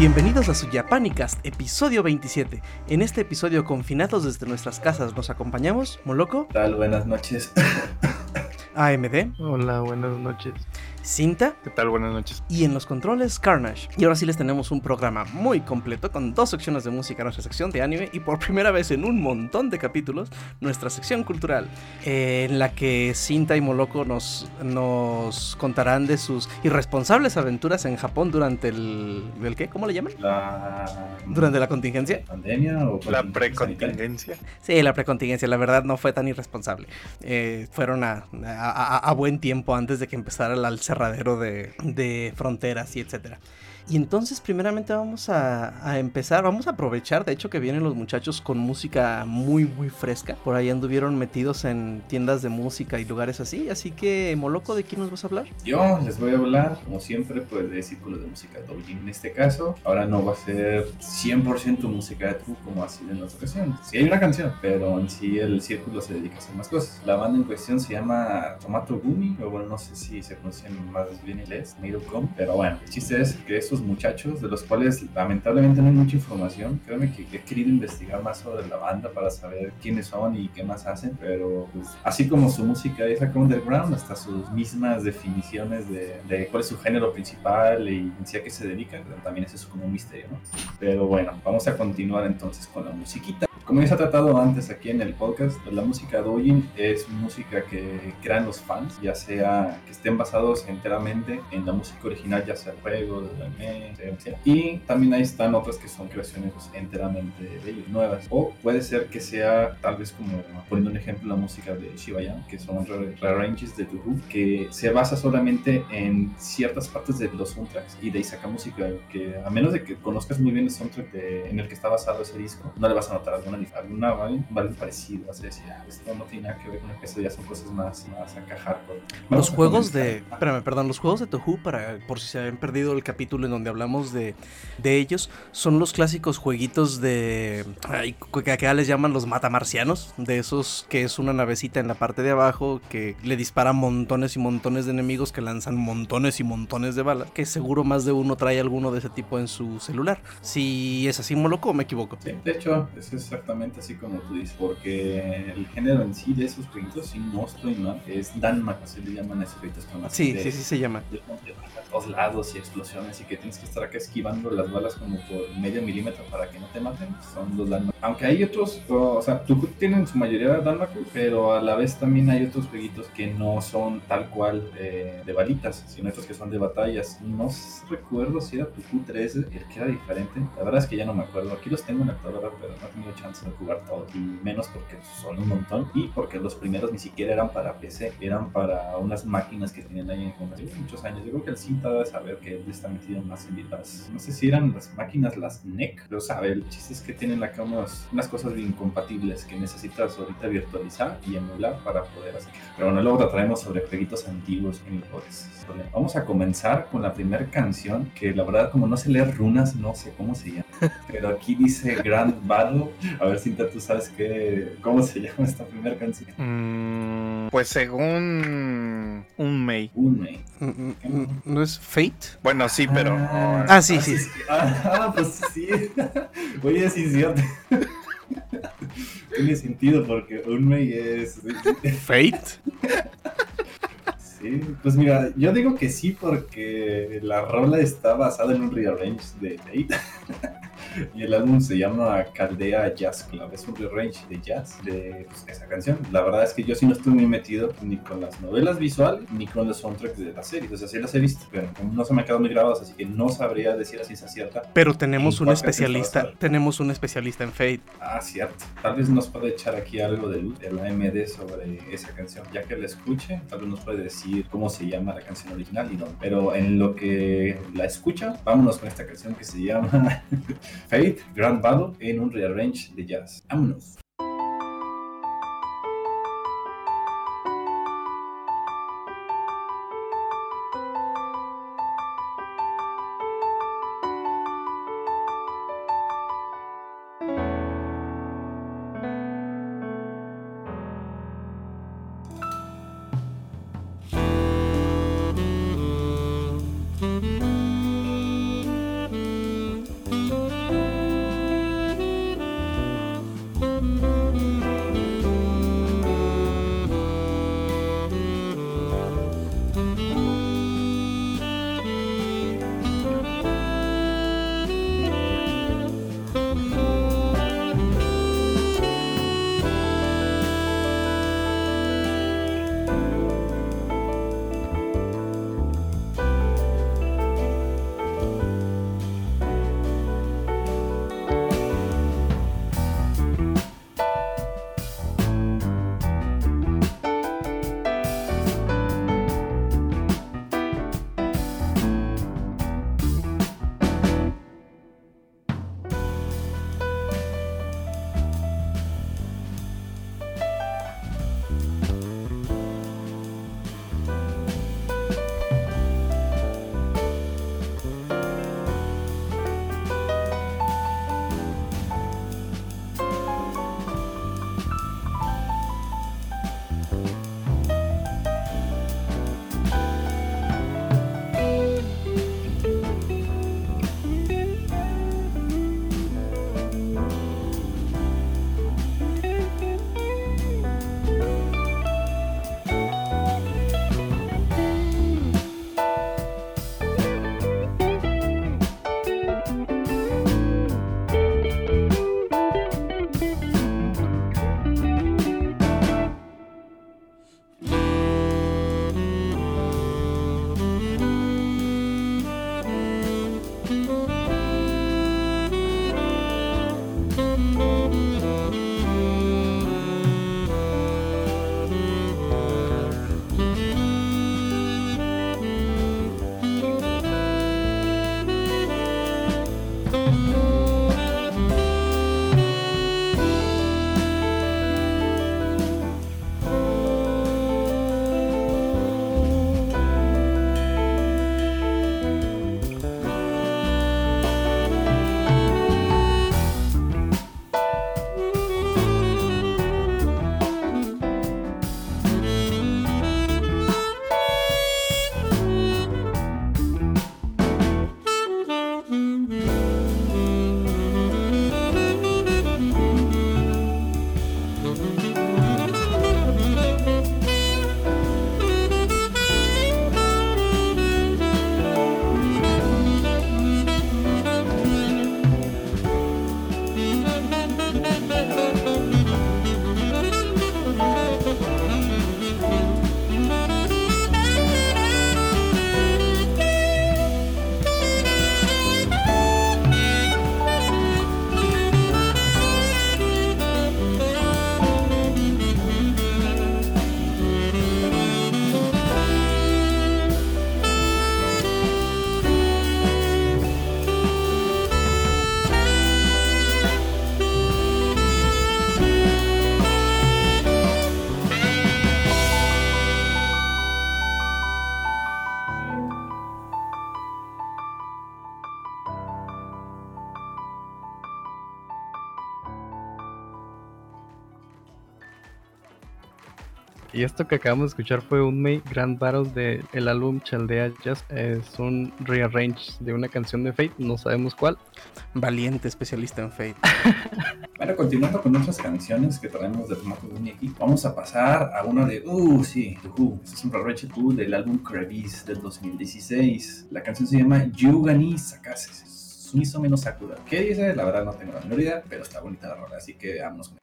Bienvenidos a su Japanicast, episodio 27. En este episodio, confinados desde nuestras casas, nos acompañamos Moloco. ¿Qué tal? Buenas noches. AMD. Hola, buenas noches. Cinta. ¿Qué tal? Buenas noches. Y en los controles, Carnage. Y ahora sí les tenemos un programa muy completo con dos secciones de música, nuestra sección de anime y por primera vez en un montón de capítulos, nuestra sección cultural, eh, en la que Cinta y Moloko nos, nos contarán de sus irresponsables aventuras en Japón durante el... ¿El qué? ¿Cómo le llaman? La... ¿Durante la contingencia? ¿Pandemia o La contingencia precontingencia. Sí, la precontingencia, la verdad no fue tan irresponsable. Eh, fueron a, a- a- a buen tiempo antes de que empezara el cerradero de, de fronteras y etcétera. Y entonces primeramente vamos a, a empezar, vamos a aprovechar, de hecho que vienen los muchachos con música muy muy fresca. Por ahí anduvieron metidos en tiendas de música y lugares así. Así que, Moloco, ¿de quién nos vas a hablar? Yo les voy a hablar, como siempre, pues de Círculo de Música Doujin. En este caso, ahora no va a ser 100% música de true como ha sido en otras ocasiones. Sí hay una canción, pero en sí el círculo se dedica a hacer más cosas. La banda en cuestión se llama Tomato Gumi, o bueno, no sé si se pronuncian más bien en inglés, Gum, pero bueno, el chiste es que estos muchachos, de los cuales lamentablemente no hay mucha información, créeme que he querido investigar más sobre la banda para saber quiénes son y qué más hacen, pero pues, así como su música es acá underground, hasta sus mismas definiciones de, cuál es su género principal y en sí a qué se dedican, también es como un misterio, ¿no? Pero bueno, vamos a continuar entonces con la musiquita. Como ya se ha tratado antes aquí en el podcast, pues, la música doujin es música que crean los fans, ya sea que estén basados enteramente en la música original, ya sea el juego, del anime, sea. Y también ahí están otras que son creaciones enteramente de ellos, nuevas. O puede ser que sea, tal vez como poniendo un ejemplo, la música de Shibayan, que son re- rearranges de Tuhu, que se basa solamente en ciertas partes de los soundtracks y de ahí saca música que a menos de que conozcas muy bien el soundtrack de- en el que está basado ese disco, no le vas a notar alguna, dif- alguna ¿vale? valor parecido. Vas a decir, "Ah, esto no tiene nada que ver con eso, ya son cosas más, más acá hardcore. Vamos Los juegos de. Espérame, perdón, los juegos de Tohu, para, por si se habían perdido el capítulo en donde hablamos de, de ellos, son los clásicos jueguitos de. ay, que acá les llaman los matamarcianos. De esos que es una navecita en la parte de abajo que le dispara montones y montones de enemigos que lanzan montones y montones de balas. Que seguro más de uno trae alguno de ese tipo en su celular. Si es así, Moloco, o me equivoco. Sí, de hecho, es exactamente así como tú dices, porque el género en sí de esos jueguitos, si no estoy mal, es Danmak, así le llaman a esos jueguitos. con las Sí, de- sí, sí se llama. de de a todos lados y explosiones y que tienes que estar acá esquivando las balas como por medio milímetro para que no te maten, son los Danmaku. Aunque hay otros, o, sea, Tuku tienen su mayoría Danmaku, pero a la vez también hay otros jueguitos que no son tal cual eh, de balitas, sino estos que son de batallas. No recuerdo si era Tuku 13, el que era diferente. La verdad es que ya no me acuerdo. Aquí los tengo en la actualidad, pero no he tenido chance de jugar todos. Y menos porque son un montón. Y porque los primeros ni siquiera eran para PC, eran para unas máquinas que tenían ahí en hace muchos años. Yo creo que el cinta debe saber que él está metido más en las. No sé si eran las máquinas, las NEC, pero sabe, el chiste es que tienen acá unos, unas cosas incompatibles que necesitas ahorita virtualizar y emular para poder hacer. Pero bueno, luego te traemos sobre jueguitos antiguos en el. Vamos a comenzar con la primera canción que la verdad, como no sé leer runas, no sé cómo se llama. Pero aquí dice Grand Battle. A ver, Cinta, tú sabes qué, cómo se llama esta primera canción. Mm, pues según un May. Unme. Mm, mm, mm, ¿No es Fate? Bueno, sí, pero. Ah, sí, sí. Ah, ah, pues sí. Oye, sí, es cierto. Tiene sentido porque Unmei es. ¿Fate? Sí, pues mira, yo digo que sí porque la rola está basada en un rearrange de Fate. Y el álbum se llama Caldea Jazz Club. Es un rearrange de jazz de pues, esa canción. La verdad es que yo sí no estoy muy metido ni con las novelas visuales ni con los soundtracks de la serie. O sea, sí las he visto, pero no se me han quedado muy grabadas, así que no sabría decir así esa cierta. Pero tenemos ¿En un especialista, tenemos un especialista en Fate. Ah, cierto. Tal vez nos puede echar aquí algo de luz de la AMD sobre esa canción. Ya que la escuche, tal vez nos puede decir cómo se llama la canción original y dónde. Pero en lo que la escucha, vámonos con esta canción que se llama Fate Grand Battle en un rearrange de jazz. Vámonos.「Y esto que acabamos de escuchar fue un May Grand Battle de el álbum Chaldea Jazz. Es un rearrange de una canción de Fate, no sabemos cuál. Valiente especialista en Fate. Bueno, continuando con otras canciones que traemos de formato de aquí, vamos a pasar a una de, uh, sí, The Who. Este es un rearrange Who del álbum Crevice del 2016. La canción se llama Yugani Sakase. Sumiso menos Sakura. ¿Qué dice? La verdad no tengo la menor idea, pero está bonita la rola, así que vámonos con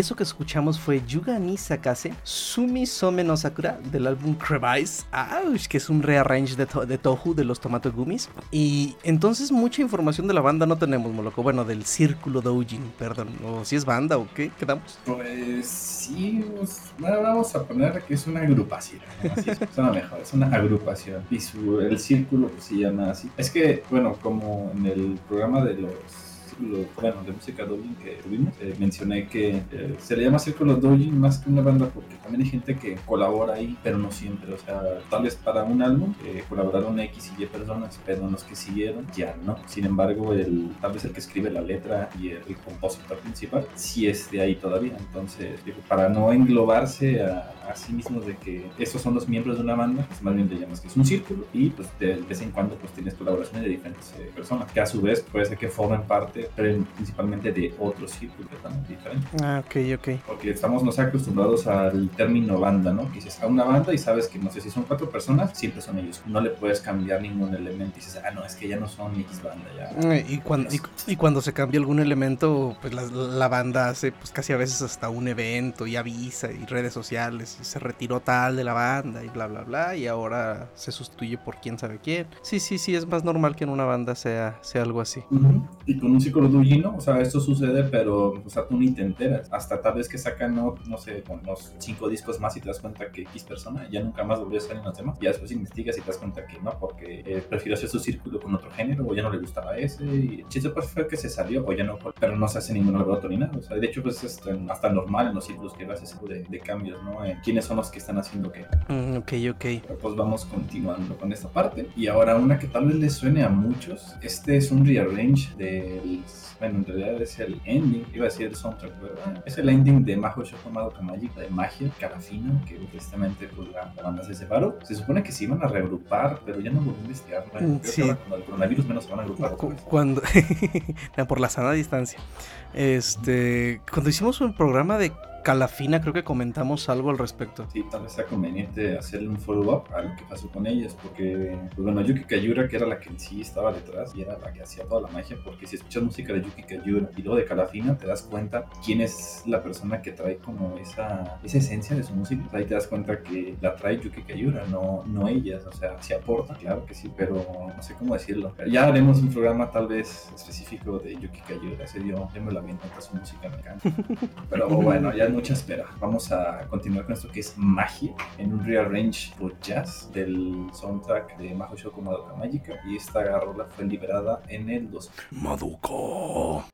Eso que escuchamos fue Yuga ni Sakase Sumi Some Sakura del álbum Crevice, ¡Auch! que es un rearrange de, to- de Tohu de los Tomato Gummies. Y entonces mucha información de la banda no tenemos, Moloco. Bueno, del círculo Doujin, perdón. O si es banda o qué, quedamos. Pues sí, pues, vamos a poner que es una agrupación. ¿no? Así suena mejor, es una agrupación. Y su, el círculo pues, se llama así. Es que, bueno, como en el programa de los círculos, bueno, de música doujin que tuvimos, eh, mencioné que eh, se le llama círculo doujin más que una banda porque también hay gente que colabora ahí, pero no siempre. O sea, tal vez para un álbum eh, colaboraron X y Y personas, pero los que siguieron ya no. Sin embargo, el, tal vez el que escribe la letra y el, el compositor principal sí es de ahí todavía. Entonces, digo, para no englobarse a, a sí mismo de que esos son los miembros de una banda, pues más bien le llamas que es un círculo y pues de vez en cuando pues tienes colaboraciones de diferentes eh, personas que a su vez puede ser que formen parte principalmente de otros círculos también diferentes. Ah, ok, ok. Porque estamos no sé, acostumbrados al término banda, ¿no? Que dices a una banda y sabes que no sé si son cuatro personas, siempre son ellos. No le puedes cambiar ningún elemento y dices, ah, no, es que ya no son X banda, ya. Y cuando, y, y cuando se cambia algún elemento, pues la, la banda hace pues casi a veces hasta un evento y avisa y redes sociales se retiró tal de la banda y bla bla bla y ahora se sustituye por quién sabe quién. Sí, sí, sí, es más normal que en una banda sea, sea algo así. Ujú. Y con un círculo doujino, o sea, esto sucede, pero, o sea, tú ni te enteras. Hasta tal vez que sacan, no, no sé, unos cinco discos más y te das cuenta que X persona ya nunca más volvió a salir en los demás. Ya después investigas y te das cuenta que no, porque eh, prefirió hacer su círculo con otro género, o ya no le gustaba ese. Y el chiste pues fue que se salió, o ya no, pero no se hace ningún alboroto ni nada. O sea, de hecho, pues es hasta, normal en los círculos que hagas ese tipo de, de cambios, ¿no? En quiénes son los que están haciendo qué. Mm, ok, ok. Pero, Pues vamos continuando con esta parte. Y ahora una que tal vez les suene a muchos. Este es un rearrange del... Bueno, en realidad es el ending, iba a decir el soundtrack, pero bueno, es el ending de Majo Shokomado Kamaji, de Magia, Carafino, que precisamente pues, la, banda se separó. Se supone que se iban a reagrupar, pero ya no volví a investigar. Mm, creo que sí. ahora con el coronavirus menos se van a agrupar. Cu-. Cuando por la sana distancia. Este, cuando hicimos un programa de Calafina, creo que comentamos algo al respecto. Sí, tal vez sea conveniente hacerle un follow-up a lo que pasó con ellas, porque, pues bueno, Yuki Kayura, que era la que en sí estaba detrás y era la que hacía toda la magia, porque si escuchas música de Yuki Kayura y luego de Calafina, te das cuenta quién es la persona que trae como esa, esa esencia de su música. Ahí te das cuenta que la trae Yuki Kayura, no, no ellas, o sea, sí aporta, claro que sí, pero no sé cómo decirlo. Ya haremos un programa tal vez específico de Yuki Kayura, ese yo, yo me la vi su música, me encanta. Pero bueno, ya mucha espera. Vamos a continuar con esto que es magia en un rearrange por jazz del soundtrack de Majo Shoko Madoka Magica. Y esta rola fue liberada en el 2000. Maduko.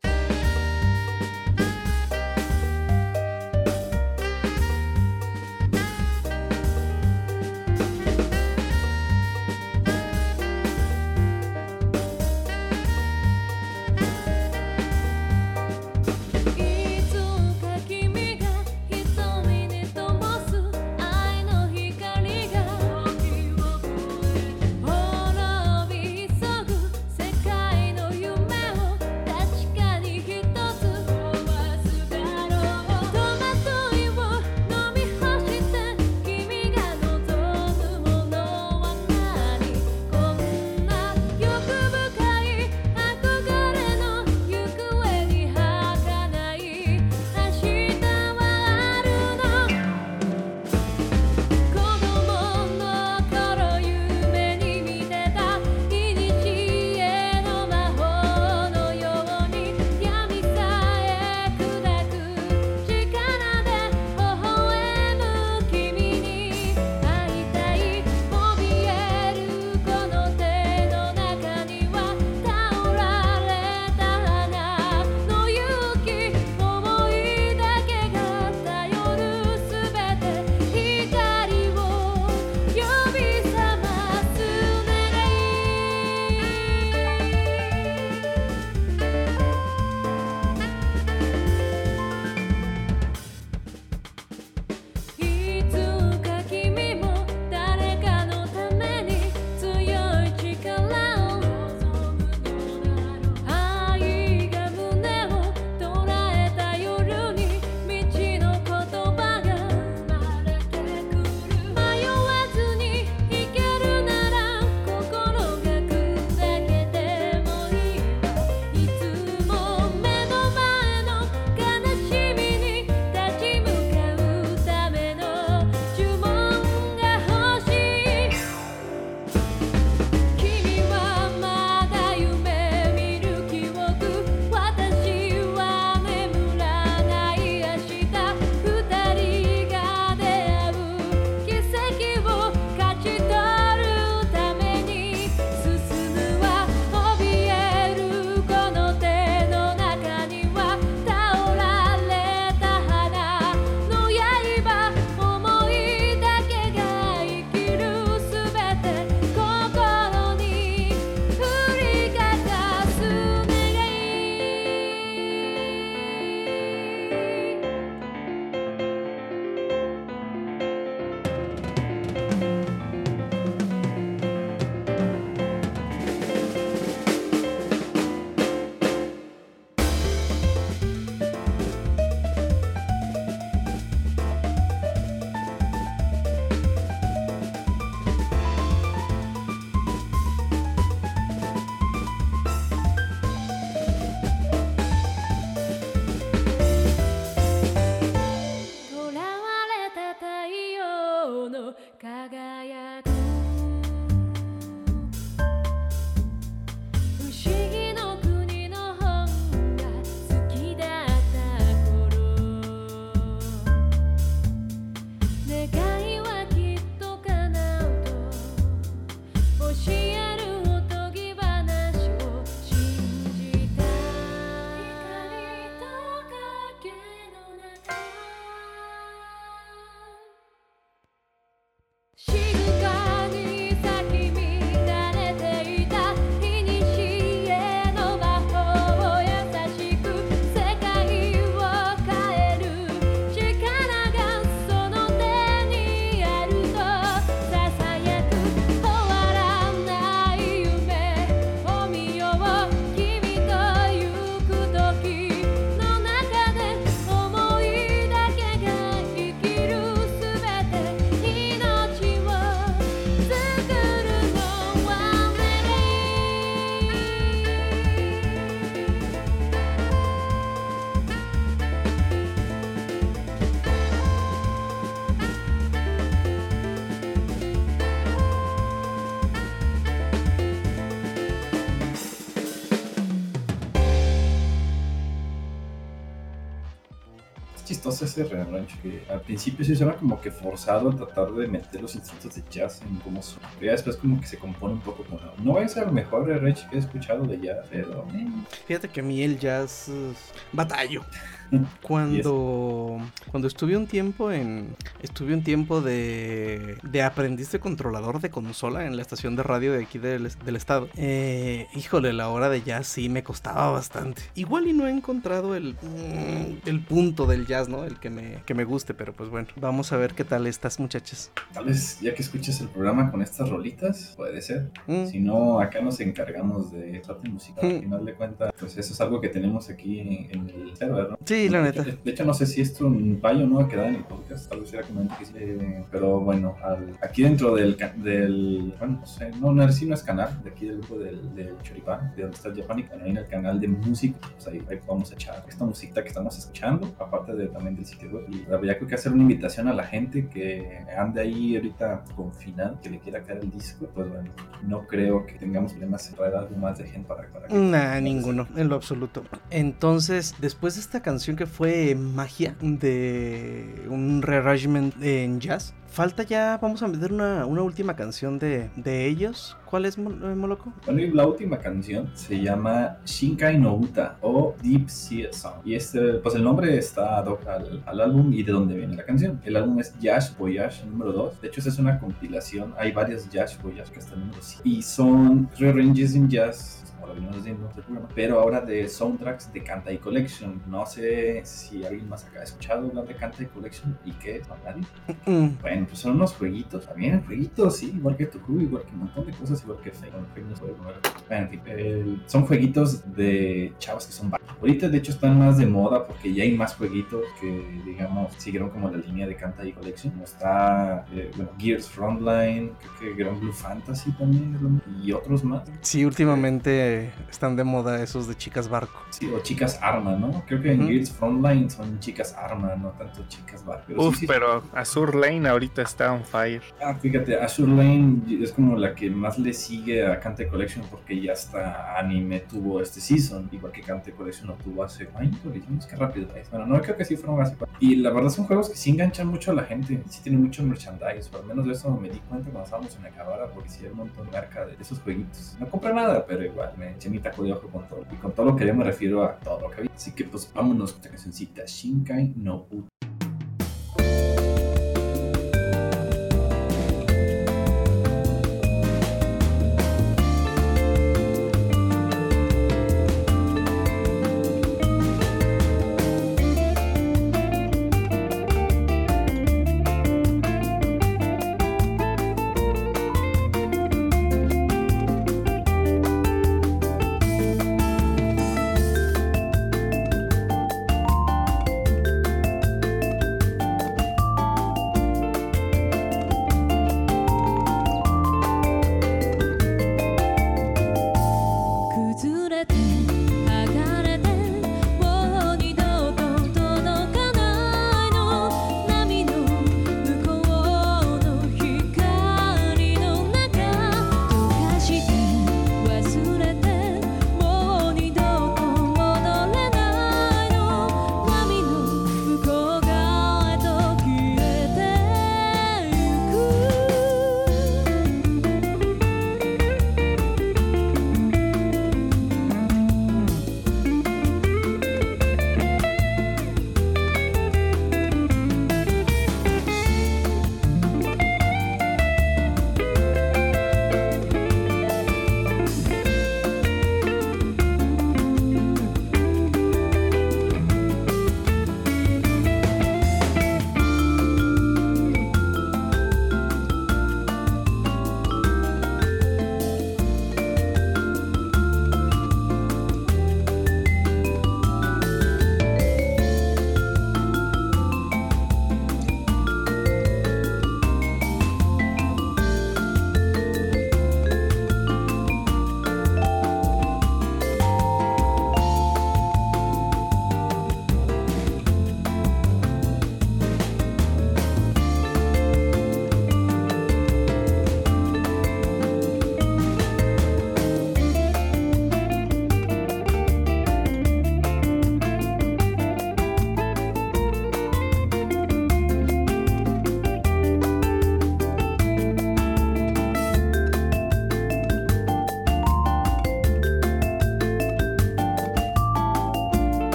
輝 chistoso ese rearrange que al principio sí suena como que forzado a tratar de meter los instrumentos de jazz en cómo son. Pero después como que se compone un poco con... No ser el mejor rearrange que he escuchado de jazz, pero... eh, Fíjate que a mí el jazz batallo. Cuando, cuando estuve un tiempo en. Estuve un tiempo de. de aprendiz de controlador de consola en la estación de radio de aquí del, del estado. Eh, híjole, la hora de jazz sí me costaba bastante. Igual y no he encontrado el. mm, el punto del jazz, ¿no? El que me, que me guste, pero pues bueno. Vamos a ver qué tal estas muchachas. Tal vez ya que escuches el programa con estas rolitas, puede ser. Mm, Si no, acá nos encargamos de parte musical. Al Mm. final de cuentas, pues eso es algo que tenemos aquí en el server, ¿no? Sí, la neta. De, hecho, no sé si esto un fallo no va a quedar en el podcast. Tal vez era como sí, eh, Pero bueno, al- aquí dentro del, del. Bueno, no sé, no, no, sí no es canal. De aquí del grupo del, del Choripán, de donde está el Japanic. Ahí en el canal de música. Pues ahí, ahí vamos a echar esta musiquita que estamos escuchando. Aparte de, también del sitio web. Y la verdad, creo que hacer una invitación a la gente que ande ahí ahorita confinado, que le quiera caer el disco. Pues bueno, no creo que tengamos problemas en traer algo más de gente para, para que. Nah, ninguno, en lo absoluto. Entonces, después de esta canción que fue magia de un rearrangement en jazz, falta ya, vamos a meter una, una última canción de, de ellos. ¿Cuál es, eh, Moloco? Bueno, la última canción se llama Shinkai no Uta o Deep Sea Song. Y este, pues el nombre está ad al, al álbum y de dónde viene la canción. El álbum es Yash Voyage número 2. De hecho, es una compilación. Hay varias Yash Voyage que están en 5. Y son rearranges en jazz. Del programa, pero ahora de soundtracks de Kantai Collection. No sé si alguien más acá ha escuchado hablar de Kantai Collection y qué es, ¿No? nadie. Mm, Bueno, pues son unos jueguitos, también jueguitos, sí, igual que Tuku, igual que un montón de cosas, igual que Fake. Bueno, en fin, eh, son jueguitos de chavos que son Ahorita, de hecho, están más de moda porque ya hay más jueguitos que, digamos, siguieron como la línea de Canta y Collection. Como está, eh, bueno, Gears Frontline, creo que Grand Blue Fantasy también, y otros más. Sí, últimamente están de moda esos de chicas barco. Sí, o chicas arma, ¿no? Creo que en Ujú. Gears Frontline son chicas arma, no tanto chicas bar. Pero Uf, sí, pero Azur Lane ahorita está on fire. Ah, fíjate, Azure Lane es como la que más le sigue a Kante Collection porque ya hasta anime tuvo este season, igual que Kante Collection lo tuvo hace años, que rápido es. Bueno, no creo que sí fueron así. Y la verdad son juegos que sí enganchan mucho a la gente, sí tienen mucho merchandise, o al menos de eso me di cuenta cuando estábamos en Acabara porque sí hay un montón de marca de esos jueguitos. No compré nada, pero igual me eché mi taco de ojo con todo. Y con todo lo que yo me refiero a todo lo que había. Así que pues vámonos con esta cancioncita, Shinkai no Uta.「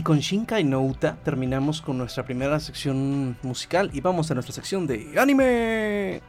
Y con Shinkai no Uta terminamos con nuestra primera sección musical y vamos a nuestra sección de anime.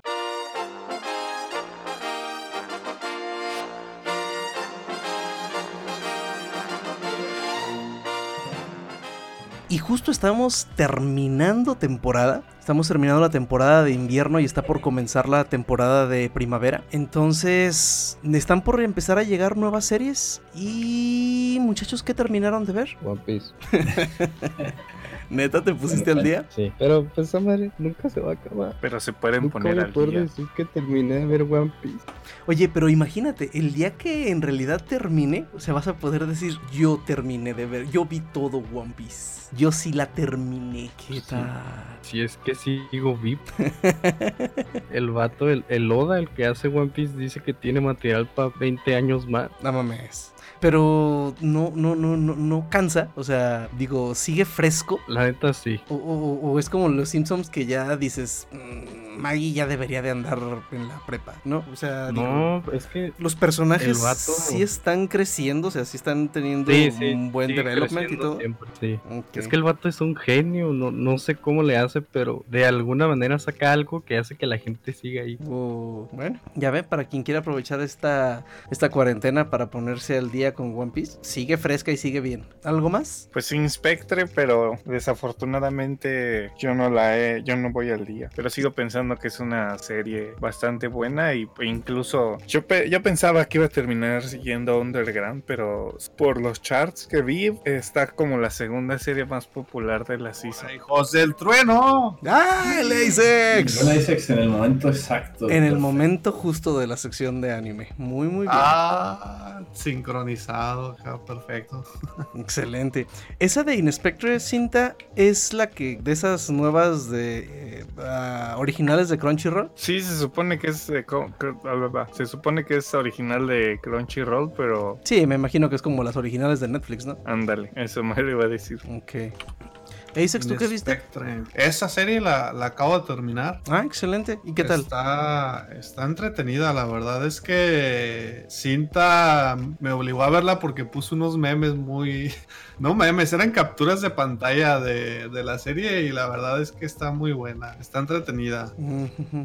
Justo estamos terminando temporada. Estamos terminando la temporada de invierno y está por comenzar la temporada de primavera. Entonces, están por empezar a llegar nuevas series. Y muchachos, ¿qué terminaron de ver? One Piece. ¿Neta te pusiste al día? Sí. Pero pues esa madre nunca se va a acabar. Pero se pueden Nunca poner voy a al poder día. decir que terminé de ver One Piece. Oye, pero imagínate, el día que en realidad termine, o sea, vas a poder decir, yo terminé de ver, yo vi todo One Piece. Yo sí la terminé, ¿qué Sí. tal? Si es que sigo VIP. el vato, el, el Oda, el que hace One Piece, dice que tiene material para 20 años más. No mames. Pero no, no, no, no, no cansa. O sea, digo, sigue fresco. La neta sí. O, o- o es como los Simpsons que ya dices, "Mm, Maggie ya debería de andar en la prepa, ¿no? O sea, digo, No, es que los personajes vato- sí están creciendo, o sea, sí están teniendo Sí, sí, un buen development y todo. siempre, sí. Es que el vato es un genio, no, no sé cómo le hace, pero de alguna manera saca algo que hace que la gente siga ahí. Oh, bueno, ya ve, para quien quiera aprovechar esta, esta cuarentena para ponerse al día con One Piece, sigue fresca y sigue bien. ¿Algo más? Pues Inspectre, pero desafortunadamente yo no la he, yo no voy al día. Pero sigo pensando que es una serie bastante buena y e incluso yo, pe- yo pensaba que iba a terminar siguiendo Underground, pero por los charts que vi está como la segunda serie más popular de la season. ¡Hijos del trueno! ¡Ah, el Asex! La hice en el momento exacto. En el momento justo de la sección de anime. Muy, muy bien. Ah, sincronizado, acá, perfecto. Excelente. Esa de Inspector Cinta es la que de esas nuevas de eh, ah, originales de Crunchyroll. Sí, se supone que es de bla. se supone que es original de Crunchyroll, pero Sí, me imagino que es como las originales de Netflix, ¿no? ándale, eso me lo iba a decir. Ok. Asex, ¿tú qué viste? Esa serie la, la acabo de terminar. Ah, excelente. ¿Y qué tal? Está, está entretenida, la verdad es que Cinta me obligó a verla porque puso unos memes muy... No memes, eran capturas de pantalla de, de la serie y la verdad es que está muy buena, está entretenida.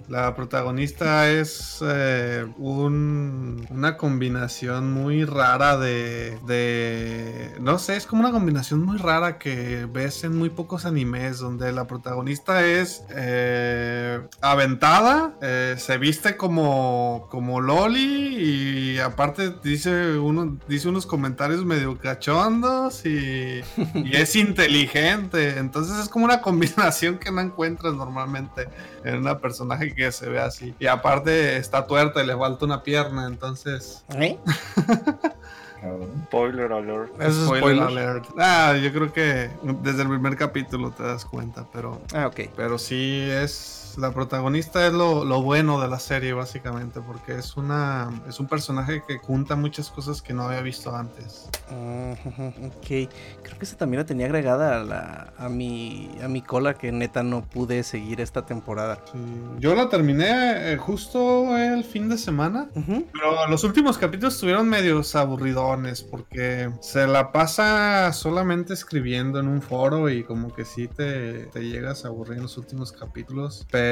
La protagonista es eh, un- una combinación muy rara de, de... No sé, es como una combinación muy rara que ves en muy pocos animes, donde la protagonista es eh, aventada, eh, se viste como, como Loli y aparte dice, uno, dice unos comentarios medio cachondos y, y es inteligente. Entonces es como una combinación que no encuentras normalmente en una personaje que se ve así. Y aparte está tuerta y le falta una pierna, entonces... ¿Eh? Cabrón. Spoiler alert. ¿Eso es spoiler spoiler? alert. Ah, yo creo que desde el primer capítulo te das cuenta, pero... Ah, ok. Pero sí es... La protagonista es lo, lo bueno de la serie, básicamente, porque es una es un personaje que junta muchas cosas que no había visto antes. Ok, creo que esa también la tenía agregada a, la, a, mi, a mi cola que neta no pude seguir esta temporada. Sí, Yo la terminé eh, justo el fin de semana. Pero los últimos capítulos estuvieron medios aburridones porque se la pasa solamente escribiendo en un foro y como que sí te, te llegas a aburrir en los últimos capítulos. Pero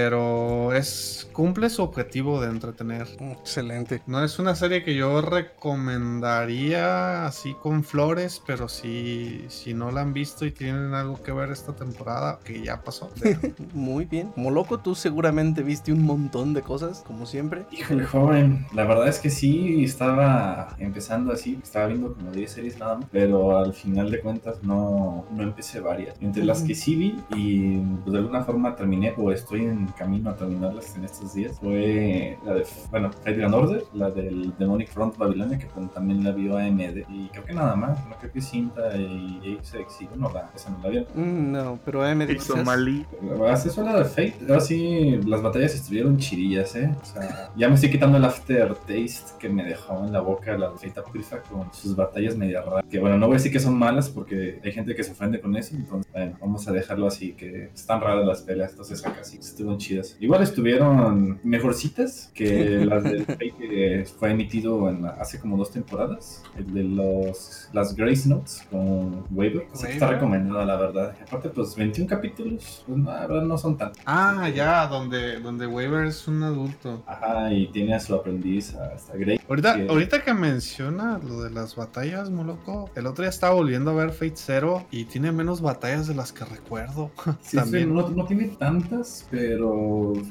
es cumple su objetivo de entretener. Excelente. No es una serie que yo recomendaría así con flores, pero si, si no la han visto y tienen algo que ver esta temporada, que ya pasó. Muy bien. Como loco, tú seguramente viste un montón de cosas, como siempre. Híjole, joven. La verdad es que sí estaba empezando así. Estaba viendo como 10 series nada más. Pero al final de cuentas no, no empecé varias. Entre las que sí vi y pues, de alguna forma terminé o estoy en camino a terminarlas en estos días fue la de, bueno, Fate Grand Order, la del Demonic Front Babilonia, que pues, también la vio AMD. Y creo que nada más. No creo que Cinta y Apex y no, la, esa no la vieron. Mm, no, pero AMD Y. Somalí. Hace eso la de Fate, ahora sí las batallas estuvieron chirillas, ¿eh? O sea, ya me estoy quitando el aftertaste que me dejó en la boca la de Fate Apocrypha con sus batallas media raras. Que bueno, no voy a decir que son malas porque hay gente que se ofende con eso. Entonces, bueno, vamos a dejarlo así, que están raras las peleas. Entonces, acá sí estuvieron chidas. Igual estuvieron mejorcitas que las del que fue emitido en la- hace como dos temporadas. El de los, las Grace Notes con Waver. Sí, está recomendada, la verdad. Aparte, pues 21 capítulos, pues, no, la verdad no son tantos. Ah, ya, donde, donde Waver es un adulto. Ajá, y tiene a su aprendiz, a esta Grace. Ahorita, Que- ahorita que menciona lo de las batallas, Moloco, el otro día estaba volviendo a ver Fate Zero y tiene menos batallas de las que recuerdo. Sí, También. sí, no, no tiene tantas, pero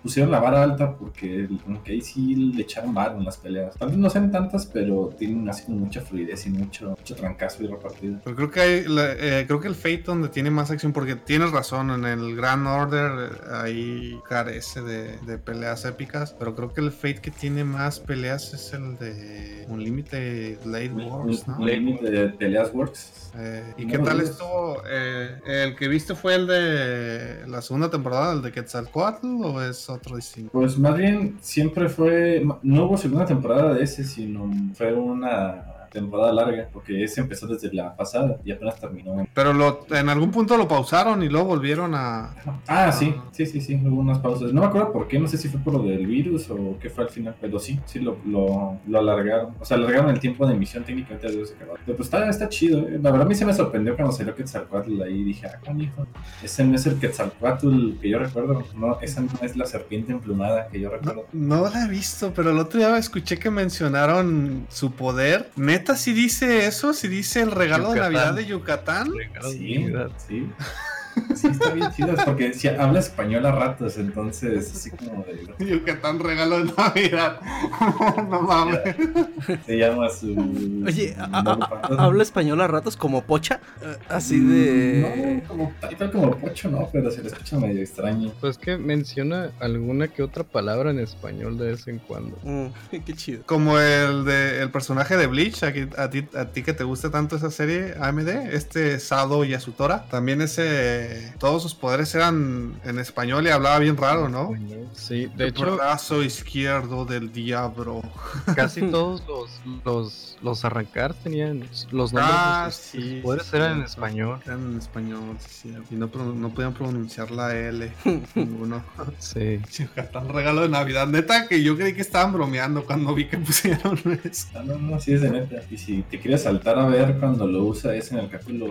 pusieron la vara alta porque como que ahí sí le echaron vara en las peleas. Vez no sean tantas, pero tienen así como mucha fluidez y mucho, mucho trancazo y repartido. Pero creo que hay, la- eh, creo que el Fate donde tiene más acción, porque tienes razón, en el Grand Order eh, ahí carece de, de peleas épicas, pero creo que el Fate que tiene más peleas es el de Unlimited Blade Wars, ¿no? Un límite de peleas works. Eh, ¿Y No qué tal estuvo? Eh, ¿El que viste fue el de la segunda temporada, el de Quetzalcoatl, o es otro distinto? Pues más bien siempre fue, no hubo segunda temporada de ese, sino fue una temporada larga, porque ese empezó desde la pasada y apenas terminó. Pero lo, en algún punto lo pausaron y luego volvieron a... Ah, sí, sí, sí, sí, hubo unas pausas. No me acuerdo por qué, no sé si fue por lo del virus o qué fue al final, pero sí, sí lo, lo, lo alargaron. O sea, alargaron el tiempo de emisión técnicamente de se. Pero pues está, está chido, eh. La verdad a mí se me sorprendió cuando salió Quetzalcoatl ahí y dije, ah, canijo, ese no es el Quetzalcoatl que yo recuerdo, no, esa no es la serpiente emplumada que yo recuerdo. No la he visto, pero el otro día escuché que mencionaron su poder. Neta, si dice eso, si dice el regalo de Yucatán. Navidad de Yucatán. Regalo de Sí, Navidad. sí. Sí, está bien chido, porque si habla español a ratos, entonces así como de... Yucatán, regalo de Navidad. no mames. Se llama su... Oye, a- a- no, a- ¿habla español a ratos como pocha? Eh, Así de... No, como, tal como Pocho, no, pero se le escucha medio extraño. Pues que menciona alguna que otra palabra en español de vez en cuando. Mm, qué chido. Como el de el personaje de Bleach, a ti, a ti que te gusta tanto esa serie, AMD, este Sado Yasutora, también ese, todos sus poderes eran en español y hablaba bien raro, ¿no? Sí, de el hecho, brazo izquierdo del diablo. casi todos los, los, los arrancar tenían los nombres Ah, de sus, sí, sus poderes sí, eran en español. Eran en español, sí, y no, podían pronunciar la L, ninguno. Sí. Yucatán, regalo de Navidad. Neta, que yo creí que estaban bromeando cuando vi que pusieron eso. Ah, no, no, sí es de neta. Y si te quieres saltar a ver cuando lo usa es en el capítulo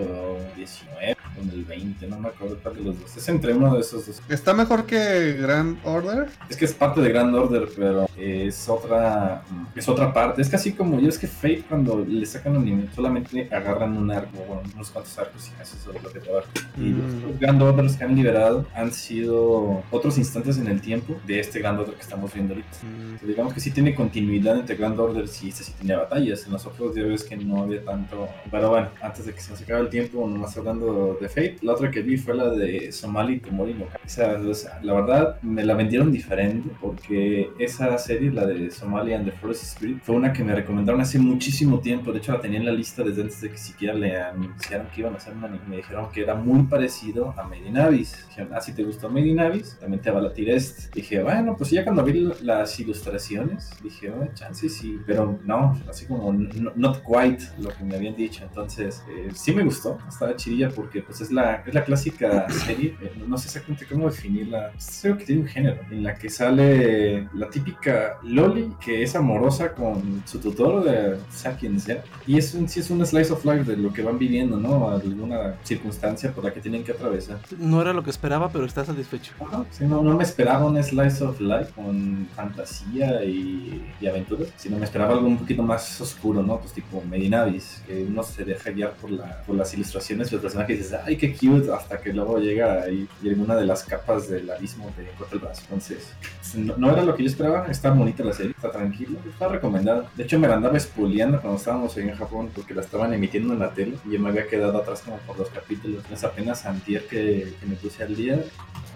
19 o en el 20, no me acuerdo cuál de los dos. Es entre uno de esos dos. Está mejor que Grand Order. Es que es parte de Grand Order, pero es otra es otra parte. Es casi como yo es que Fate cuando le sacan un anime solamente agarran un arco, bueno, unos cuantos arcos y eso es lo que te va. Y Mm. los Grand Orders que han liberado han sido otros instantes en el tiempo de este Grand Order que estamos viendo ahorita. Mm, Digamos que sí tiene continuidad entre Grand Orders y este sí tiene batallas. En los otros ya ves que no había tanto. Pero bueno, antes de que se nos acabe el tiempo, nomás hablando de Fate, la otra que vi fue la de Somali Tomori no. Esa, o sea, la verdad, me la vendieron diferente porque esa serie, la de Somali and the Forest Spirit, fue una que me recomendaron hace muchísimo tiempo. De hecho, la tenía en la lista desde antes de que siquiera le anunciaron que iban a hacer un anime. Me dijeron que era muy parecido a Made in Abyss. Dijeron, ah, si te gustó Made in Abyss, también te va a latir este. Dije, bueno, pues ya cuando vi las ilustraciones, dije, oh, chance sí, pero no, así como no- not quite lo que me habían dicho. Entonces, eh, sí me gustó, estaba chidilla porque pues es la, es la clásica serie, no sé exactamente cómo definirla, creo que tiene un género, en la que sale la típica Loli que es amorosa con su tutor, de, sea quien sea, y es un, sí es un slice of life de lo que van viviendo, ¿no? Alguna circunstancia por la que tienen que atravesar. No era lo que esperaba, pero está satisfecho. Ajá, sí, no, no me esperaba un slice of life con fantasía y, y aventuras, sino me esperaba algo un poquito más oscuro, ¿no? Pues tipo Medinavis, que uno se deja guiar por, la, por las ilustraciones y los personajes y dices, ay, qué cute, hasta que luego llega ahí y en una de las capas del abismo te corta el brazo. Entonces, no, no era lo que yo esperaba, está bonita la serie, está tranquila, está recomendada. De hecho, me la andaba spoileando cuando estábamos en Japón porque la estaban emitiendo en la tele y yo me había quedado atrás como por los capítulos. Es apenas antier que, que me puse al día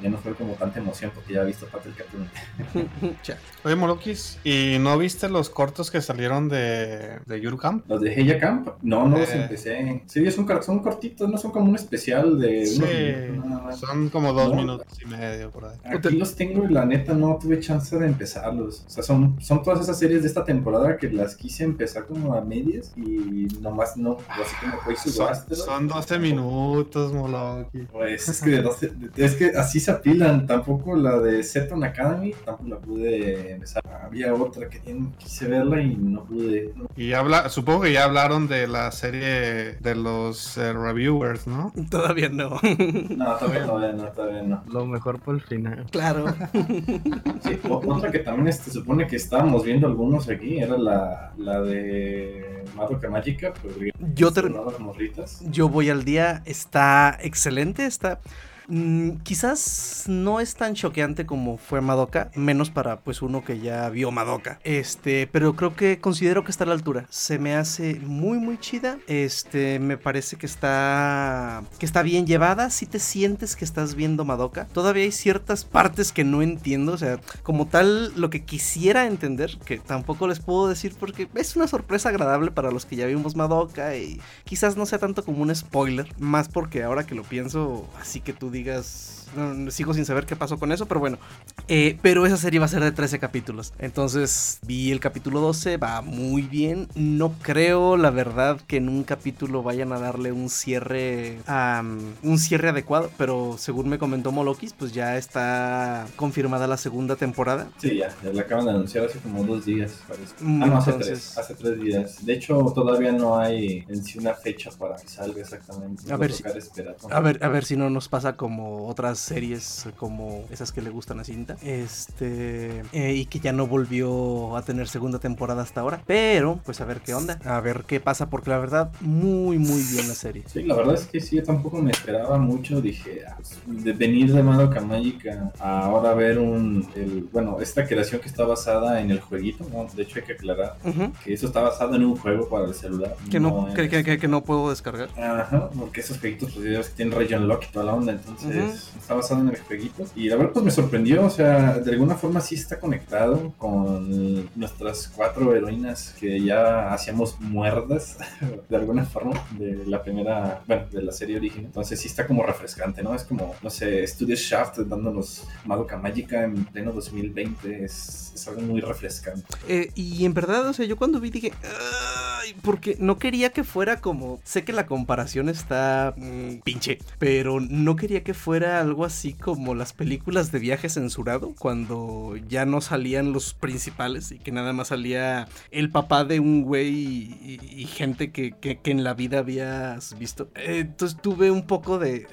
ya no fue como tanta emoción porque ya he visto parte del capítulo. Oye, Molokis, ¿y no viste los cortos que salieron de, de Yuru Camp? Los de Heya Camp, no, no los Eh. empecé. Sí, son, son cortitos, no son como un especial de Sí, más. son como dos No. minutos y medio por ahí. Aquí los tengo y la neta no tuve chance de empezarlos. O sea, son, son todas esas series de esta temporada que las quise empezar como a medias y nomás no, así como fue su Son, son 12 minutos, Moloki. Pues es que, de 12 es que así se apilan. Tampoco la de Zeton Academy, tampoco la pude empezar. Había otra que bien quise verla y no pude. No. Y habla, supongo que ya hablaron de la serie de los eh, reviewers, ¿no? Todavía no. No, todavía no, no, todavía no. Lo mejor por el final. claro. Sí, otra que también este, supone que estábamos viendo algunos aquí era la, la de Madoka Magica. Pero Yo te- las morritas. Yo voy al día, está excelente, está... mm, quizás no es tan choqueante como fue Madoka, menos para pues uno que ya vio Madoka. Este, pero creo que considero que está a la altura. Se me hace muy muy chida. Este, me parece que está que está bien llevada. Si te sientes que estás viendo Madoka. Todavía hay ciertas partes que no entiendo, o sea, como tal lo que quisiera entender, que tampoco les puedo decir porque es una sorpresa agradable para los que ya vimos Madoka y quizás no sea tanto como un spoiler, más porque ahora que lo pienso, así que tú digas, no, sigo sin saber qué pasó con eso, pero bueno, Eh, pero esa serie va a ser de 13 capítulos, entonces vi el capítulo 12, va muy bien, no creo la verdad que en un capítulo vayan a darle un cierre, am, un cierre adecuado, pero según me comentó Molokis, pues ya está confirmada la segunda temporada. Sí, ya, ya la acaban de anunciar hace como dos días, parece. Mm, ah, no, hace entonces- tres, hace tres días. De hecho, todavía no hay en sí una fecha para que salga exactamente. A ver esperar. A ver, a ver si no nos pasa como otras series como esas que le gustan a Cinta. Este. eh, y que ya no volvió a tener segunda temporada hasta ahora. Pero, pues a ver qué onda. A ver qué pasa. Porque la verdad, muy, muy bien la serie. Sí, la verdad es que sí, yo tampoco me esperaba mucho. Dije, ah, de venir de Madoka Mágica a ahora ver un. El, bueno, esta creación que está basada en el jueguito, ¿no? De hecho, hay que aclarar que eso está basado en un juego para el celular. Que no, es- que, que- que- que no puedo descargar. Ajá, porque esos jueguitos pues tienen region lock y toda la onda, entonces. Está basado en el jueguito. Y la verdad pues me sorprendió, o sea, de alguna forma sí está conectado con nuestras cuatro heroínas que ya hacíamos muerdas, de alguna forma, de la primera, bueno, de la serie original. Entonces sí está como refrescante, ¿no? Es como, no sé, Studio Shaft dándonos Madoka Mágica en pleno 2020, es, es algo muy refrescante. Eh, y en verdad, o sea, yo cuando vi dije, porque no quería que fuera como, sé que la comparación está mm, pinche, pero no quería que fuera algo así como las películas de viaje censurado, cuando ya no salían los principales y que nada más salía el papá de un güey y, gente que, que- que en la vida habías visto. Eh, entonces tuve un poco de...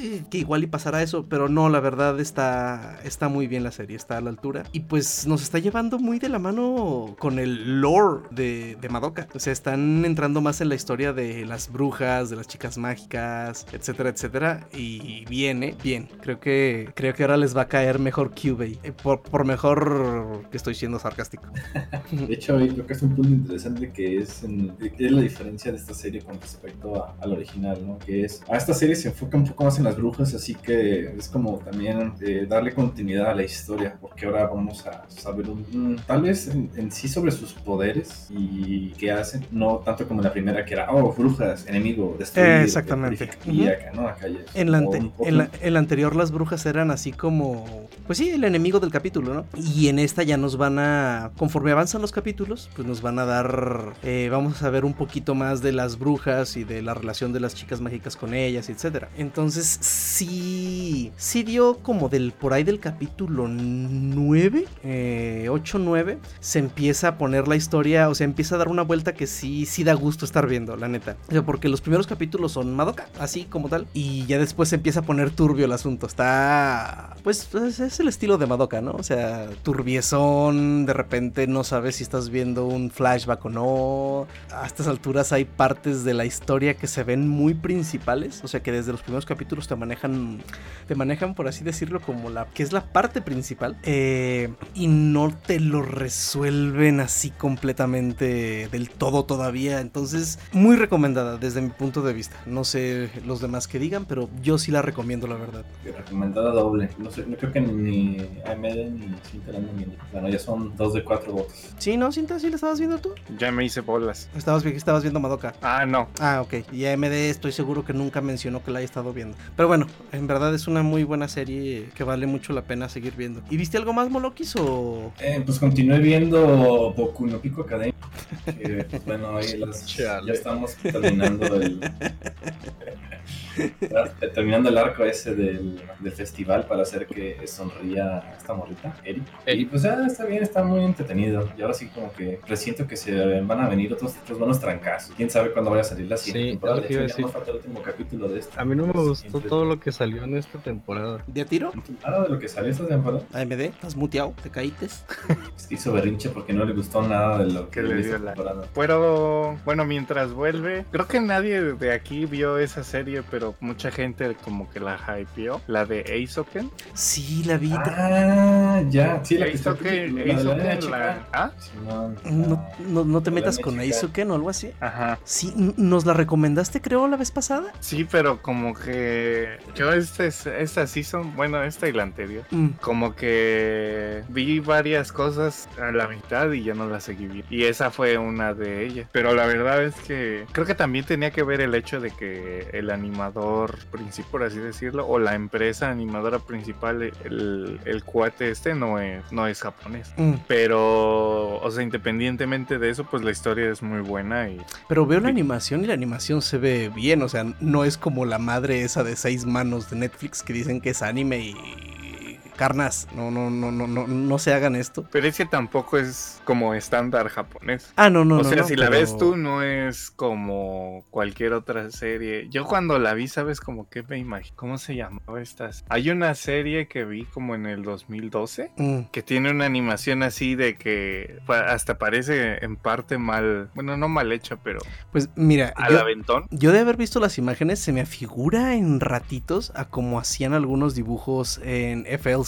"Ay", que igual y pasara eso, pero no, la verdad está, está muy bien la serie, está a la altura. Y pues nos está llevando muy de la mano con el lore de, de Madoka. O sea, están entrando más en la historia de las brujas, de las chicas mágicas, etcétera, etcétera. Y viene, bien. Creo que, creo que ahora les va a caer mejor Cubey. Eh, por, por mejor que estoy siendo sarcástico. De hecho, creo que es un punto interesante que es, en- que es la diferencia de esta serie con respecto a- al original, ¿no? Que es, a esta serie se enfoca un poco más en las brujas, así que es como también eh, darle continuidad a la historia, porque ahora vamos a saber un, tal vez en, en sí sobre sus poderes y qué hacen, no tanto como la primera que era, oh, brujas, enemigo, destruir, Eh, exactamente. Y acá, ¿no? Acá ya En la, ante- un en, la, en la anterior las brujas eran así como, pues sí, el enemigo del capítulo, ¿no? Y en esta ya nos van a, conforme avanzan los capítulos, pues nos van a dar, eh, vamos a ver un poquito más de las brujas y de la relación de las chicas mágicas con ellas, etcétera. Entonces sí, sí dio como del, por ahí del capítulo 9, eh, 8, 9, se empieza a poner la historia, o sea, empieza a dar una vuelta que sí, sí da gusto estar viendo, la neta. O sea, porque los primeros capítulos son Madoka, así como tal, y ya después se empieza a poner turbio el asunto. Está, pues, es, es el estilo de Madoka, ¿no? O sea, turbiezón, de repente no sabes si estás viendo un flashback o no. A estas alturas hay partes de la historia que se ven muy principales, o sea, que desde los primeros capítulos te manejan, te manejan por así decirlo como la que es la parte principal eh, y no te lo resuelven así completamente del todo todavía. Entonces, muy recomendada desde mi punto de vista. No sé los demás que digan, pero yo sí la recomiendo, la verdad. Recomendada doble. No sé, no creo que ni AMD ni Cinta la andan viendo. Bueno, ya son dos de cuatro votos. Sí, ¿no, Cinta? ¿Sí la estabas viendo tú? Ya me hice bolas. Estabas, estabas viendo Madoka. Ah, no. Ah, ok. Y AMD estoy seguro que nunca mencionó que la haya estado viendo. Pero bueno, en verdad es una muy buena serie que vale mucho la pena seguir viendo. ¿Y viste algo más, Molokis, o...? Eh, pues continué viendo Boku no Pico Academia. Que, pues, bueno, ahí las- ya estamos terminando el. terminando el arco ese del, del festival para hacer que sonría esta morrita, Eri. Y pues ya está bien, está muy entretenido. Y ahora sí como que presiento que se van a venir otros, otros buenos trancazos. Quién sabe cuándo vaya a salir la siguiente Sí, temporada. De hecho, a ya decir. falta el último capítulo de esta. A mí no me Pues, gustó siempre- todo lo que salió en esta temporada. ¿De a tiro? Nada de lo que salió esta temporada. AMD, ¿estás muteado? ¿Te caítes? Se hizo berrinche porque no le gustó nada de lo que le dio la- temporada. Pero bueno, mientras vuelve, creo que nadie de aquí vio esa serie, pero mucha gente como que la hypeó, la de Eisoken. Sí, la vi. Ah, ya. Sí, la que está. ¿Ah? No, no, no te metas con. Aizuken o algo así. Ajá. Sí, nos la recomendaste, creo, la vez pasada. Sí, pero como que yo este, esta season, bueno, esta y la anterior, Mm, como que vi varias cosas a la mitad y ya no las seguí viendo. Y esa fue una de ellas. Pero la verdad es que creo que también tenía que ver el hecho de que el animador principal, por así decirlo, o la empresa animadora principal, el, el cuate este no es, no es japonés. mm. Pero, o sea, independientemente de eso, pues la historia es muy buena y Pero veo la animación y la animación se ve bien. O sea, no es como la madre esa de seis manos de Netflix que dicen que es anime y. Carnas, no, no, no, no, no, no se hagan esto. Pero ese tampoco es como estándar japonés. Ah, no, no, o no. sea, no, si la ves tú, no es como cualquier otra serie. Yo cuando la vi, ¿sabes como qué me imagino? ¿Cómo se llamaba estas? Hay una serie que vi como en el 2012 Mm, que tiene una animación así de que hasta parece en parte mal, bueno, no mal hecha, pero Pues mira, al yo, aventón. yo de haber visto las imágenes se me afigura en ratitos a como hacían algunos dibujos en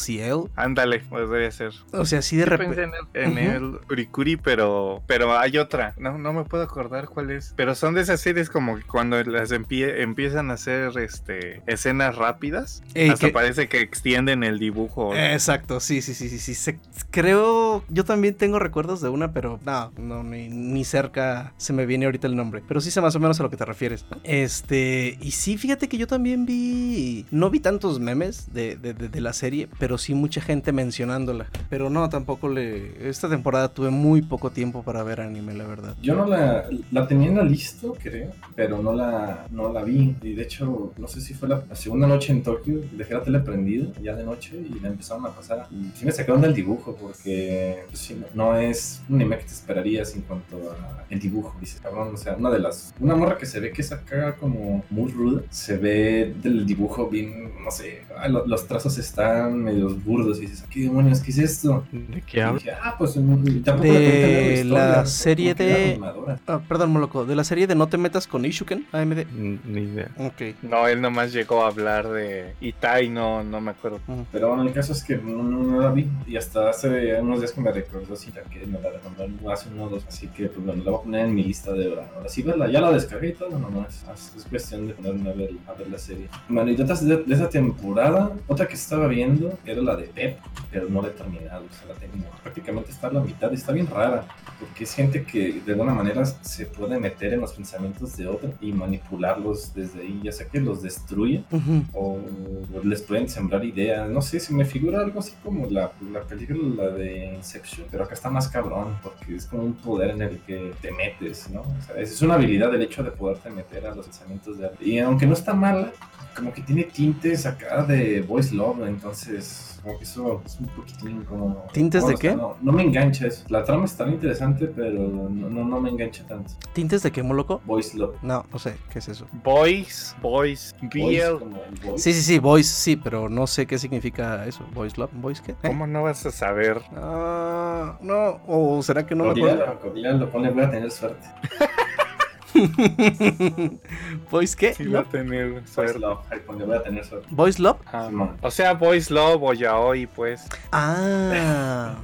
FLCL. Ándale, podría ser. O sea, así de Sí repente. en el, en el Urikuri, pero, pero hay otra. No, no me puedo acordar cuál es. Pero son de esas series como que cuando las empie- empiezan a hacer este escenas rápidas, Ey, hasta que- parece que extienden el dibujo. Exacto, sí, sí, sí, sí, sí. se- creo, yo también tengo recuerdos de una, pero no, no, ni, ni cerca se me viene ahorita el nombre. Pero sí sé más o menos a lo que te refieres. Este, y sí, fíjate que yo también vi, no vi tantos memes de, de, de- de la serie, pero sí mucha gente mencionándola. Pero no, tampoco le, esta temporada tuve muy poco tiempo para ver anime, la verdad. Yo no la, la tenía en la lista, creo, pero no la, no la vi. Y de hecho, no sé si fue la, la segunda noche en Tokio, dejé la tele prendida ya de noche y la empezaron a pasar. Y sí me sacaron del dibujo porque pues, sí, no, es un anime que te esperarías en cuanto a el dibujo. Dices, cabrón, o sea, una de las... Una morra que se ve que saca como muy ruda, se ve del dibujo bien, no sé, ah, lo- los trazos están medios burdos y dices, ¿qué demonios? ¿Qué es esto? ¿De qué Y habla? dije, ah, pues mm, tampoco De la historia, la como serie de-. Ah, perdón, Moloco, de la serie de No te metas con Ishuken, AMD. N- Ni idea. Ok. No, él nomás llegó a hablar de Itai, no, no me acuerdo. Pero bueno, el caso es que no, no- no la vi y hasta hace unos días que me recordó Cita que me la recomendaron hace unos dos, así que pues bueno, la voy a poner en mi lista de ahora. Ahora sí, verla, ya la descargué y todo, nomás. Es, es cuestión de ponerme a ver, a ver la serie. Bueno, y de, otras de, de esa temporada, otra que estaba viendo era la de Pep, pero no la he terminado, o sea, la tengo prácticamente está a la mitad está bien rara. Porque es gente que de alguna manera se puede meter en los pensamientos de otro y manipularlos desde ahí, ya sea que los destruye o les pueden sembrar ideas. No sé, se me figura algo así como la, la película de Inception, pero acá está más cabrón porque es como un poder en el que te metes, ¿no? O sea, es una habilidad el hecho de poderte meter a los pensamientos de alguien. Y aunque no está mala, como que tiene tintes acá de voice love, entonces como que eso es un poquitín como... ¿Tintes de o sea, qué? No, no me engancha eso. La trama está interesante, pero no, no, no me engancha tanto. ¿Tintes de qué, Moloco? Voice love. No, no sé, ¿qué es eso? Boys, Boys, Voice BL. como el voice. Sí, sí, sí, voice, sí, pero no sé qué significa eso. Voice love, voice qué? ¿Eh? ¿Cómo no vas a saber? Ah, no, o será que no. Coordinalo, coordinalo, ponle voy a tener suerte. ¿Boys qué? Sí va a Love? tener Pues suerte. Love, voy a tener suerte. ¿Boys Love? Ajá. Simón. O sea, Boys Love o Yaoi, pues. Ah.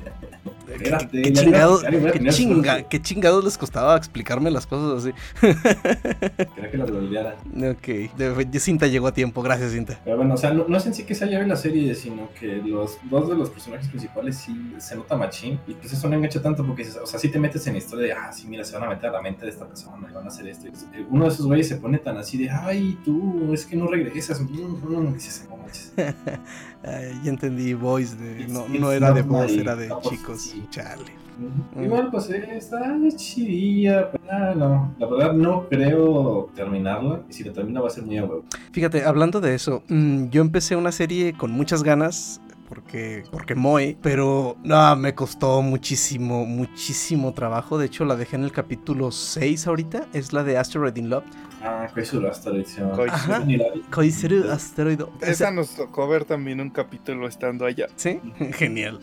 ¿Qué, Espérate, qué a qué, chinga- qué chingados les costaba explicarme las cosas así? Quería que lo olvidara. Ok, de, Cinta llegó a tiempo, gracias Cinta. Pero bueno, o sea, no, no es en sí que se haya la serie, sino que los dos de los personajes principales sí se nota machín. Y pues eso no engancha tanto porque, o sea, sí te metes en la historia de, ah, sí, mira, se van a meter a la mente de esta persona y van a hacer esto. Y, eh, uno de esos güeyes se pone tan así de, ay, tú, es que no regresas. Dices, no manches. Ay, ya entendí, Boys, de, no, no era de my era de chicos. Chale. Ujú. Igual, pues eh, está chidilla, pero ah, no. La verdad, no creo terminarla. Y si la termino, va a ser muy a. Fíjate, hablando de eso, mm, yo empecé una serie con muchas ganas. Porque, porque Moe, pero no, me costó muchísimo, muchísimo trabajo. De hecho, la dejé en el capítulo 6 ahorita. Es la de Asteroid in Love. Ah, Koizuru hasta la edición. Koizuru. Asteroid. o sea, Esa nos tocó ver también un capítulo estando allá. Sí, genial.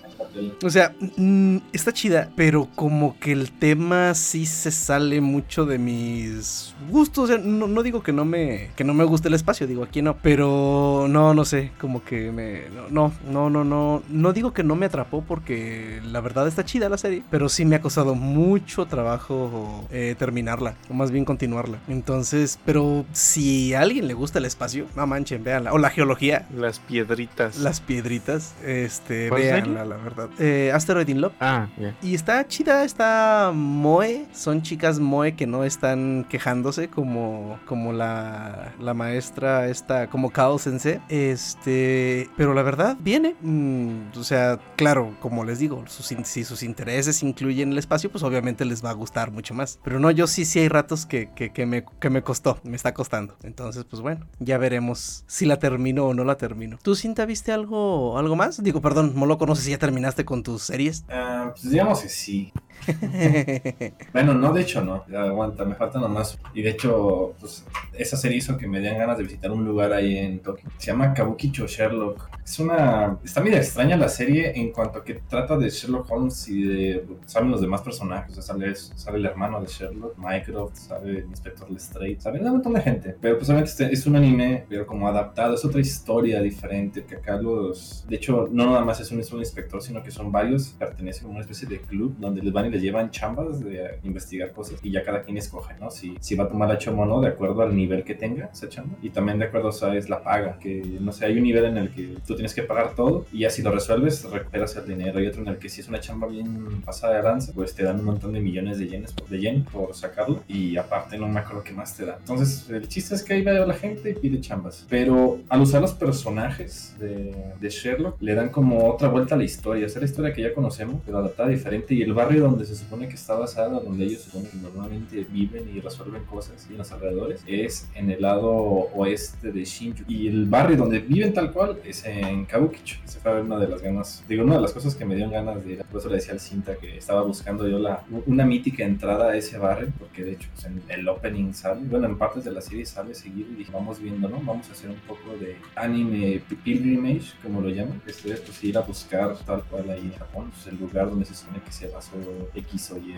O sea, mm, está chida, pero como que el tema sí se sale mucho de mis gustos. O sea, no, no digo que no me que no me guste el espacio, digo aquí no, pero no, no sé, como que me no, no, no, no, no digo que no me atrapó porque la verdad está chida la serie, pero sí me ha costado mucho trabajo eh, terminarla, o más bien continuarla. Entonces, pero si a alguien le gusta el espacio, no manchen, véanla, o la geología, Las piedritas. las piedritas, este, ¿Cuál véanla, la verdad. Eh, Asteroid in Love. Ah, ya. Y está chida, está Moe. Son chicas Moe que no están quejándose como, como la, la maestra esta, como Kao Sensei. Este, pero la verdad, viene. Mm, o sea, claro, como les digo, sus si sus intereses incluyen el espacio, pues obviamente les va a gustar mucho más. Pero no, yo sí, sí hay ratos que, que, que me, que me costó, me está costando. Entonces, pues bueno, ya veremos si la termino o no la termino. ¿Tú, Cinta, viste algo, algo más? Digo, perdón, Moloco, no sé si ya terminaste con tus series. Ah, pues digamos que sí. Bueno, no, de hecho no. Aguanta, me falta nomás. Y de hecho, pues esa serie hizo que me dieran ganas de visitar un lugar ahí en Tokio. Se llama Kabukicho Sherlock. Es una. Está medio extraña la serie en cuanto a que trata de Sherlock Holmes y de. Saben los demás personajes. O sea, sale, sale el hermano de Sherlock, Mycroft, sale el inspector Lestrade, sale un montón de gente. Pero pues obviamente este es un anime, pero como adaptado. Es otra historia diferente. Que acá los. De hecho, no nada más es un solo inspector, sino que son varios. Pertenecen a una especie de club donde les van y les llevan chambas de investigar cosas y ya cada quien escoge, ¿no? Si, si va a tomar la chamba o no, de acuerdo al nivel que tenga esa chamba. Y también de acuerdo, ¿sabes? La paga, que no sé, hay un nivel en el que tú tienes que pagar todo y ya si lo resuelves, recuperas el dinero. Y otro en el que si es una chamba bien pasada de lanza, pues te dan un montón de millones de yenes por, de yen por sacarlo y aparte no me acuerdo qué más te dan. Entonces, el chiste es que ahí va la gente y pide chambas. Pero al usar los personajes de, de Sherlock, le dan como otra vuelta a la historia. O sea, la historia que ya conocemos, pero adaptada diferente. Y el barrio donde se supone que está basada, donde ellos supone que normalmente viven y resuelven cosas y en los alrededores, es en el lado oeste de Shinjuku. Y el barrio donde viven tal cual es en Kabukicho. Esa fue una de las ganas, digo, una de las cosas que me dieron ganas de ir. Por eso le decía al Cinta que estaba buscando yo la, una mítica entrada a ese barrio, porque de hecho pues, en el opening sale, bueno, en partes de la serie sale seguido y dije, vamos viendo, ¿no? Vamos a hacer un poco de anime pilgrimage, como lo llaman. Esto es pues ir a buscar tal cual ahí en Japón, pues, el lugar donde se supone que se basó X o Y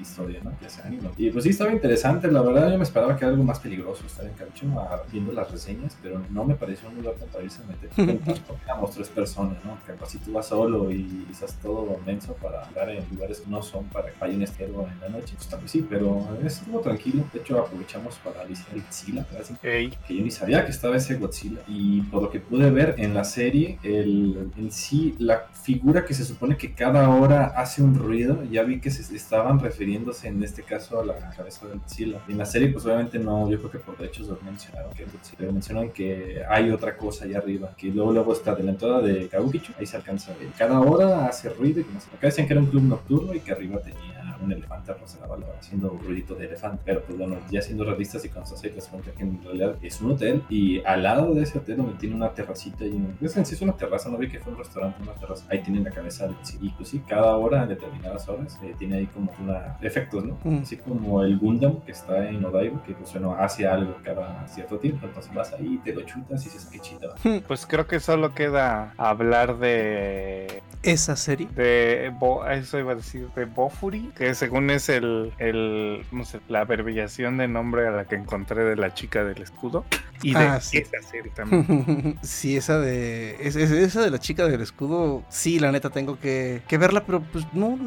historia, ¿no? Ya sea anime. Y pues sí, estaba interesante, la verdad yo me esperaba que era algo más peligroso estar en Kabukicho ah, viendo las reseñas, pero no me pareció un lugar tan para irse a meter. Éramos tres personas, ¿no? Que si tú vas solo y estás todo menso para andar en lugares que no son para que vaya un estero en la noche, pues vez sí, pero estuvo tranquilo. De hecho, aprovechamos para visitar el Godzilla, que yo ni sabía que estaba ese Godzilla. Y por lo que pude ver en la serie, el, en sí, la figura que se supone que cada hora hace un ruido, ya vi que se estaban refiriéndose en este caso a la cabeza del Godzilla. En la serie, pues obviamente no, yo creo que por derechos lo mencionaron que Godzilla, mencionan que hay otra cosa allá arriba, que luego, luego está de la entrada de Kabukicho, ahí se alcanza a ver. Cada hora hace ruido y que no sé. Acá decían que era un club nocturno y que arriba tenía un elefante rosa la bala haciendo un ruidito de elefante. Pero pues bueno, ya siendo realistas y cuando se te das cuenta que en realidad es un hotel y al lado de ese hotel donde tiene una terracita y un... Es en sí es una terraza, no vi que fue un restaurante, una terraza. Ahí tienen la cabeza del Y pues sí, cada hora, en determinadas horas, eh, tiene ahí como una... efectos, ¿no? Mm. Así como el Gundam que está en Odaiba, que pues bueno, hace algo cada cierto tiempo. Entonces vas ahí, te lo chutas y dices, qué chido. pues creo que solo queda hablar de Esa serie. de Bo- eso iba a decir de Bofuri, que que según es el, el no sé, la abreviación de nombre a la que encontré de la chica del escudo. Y de Ah, sí. esa serie también. sí, esa de. es- es- esa de la chica del escudo. Sí, la neta tengo que, que verla, pero pues no,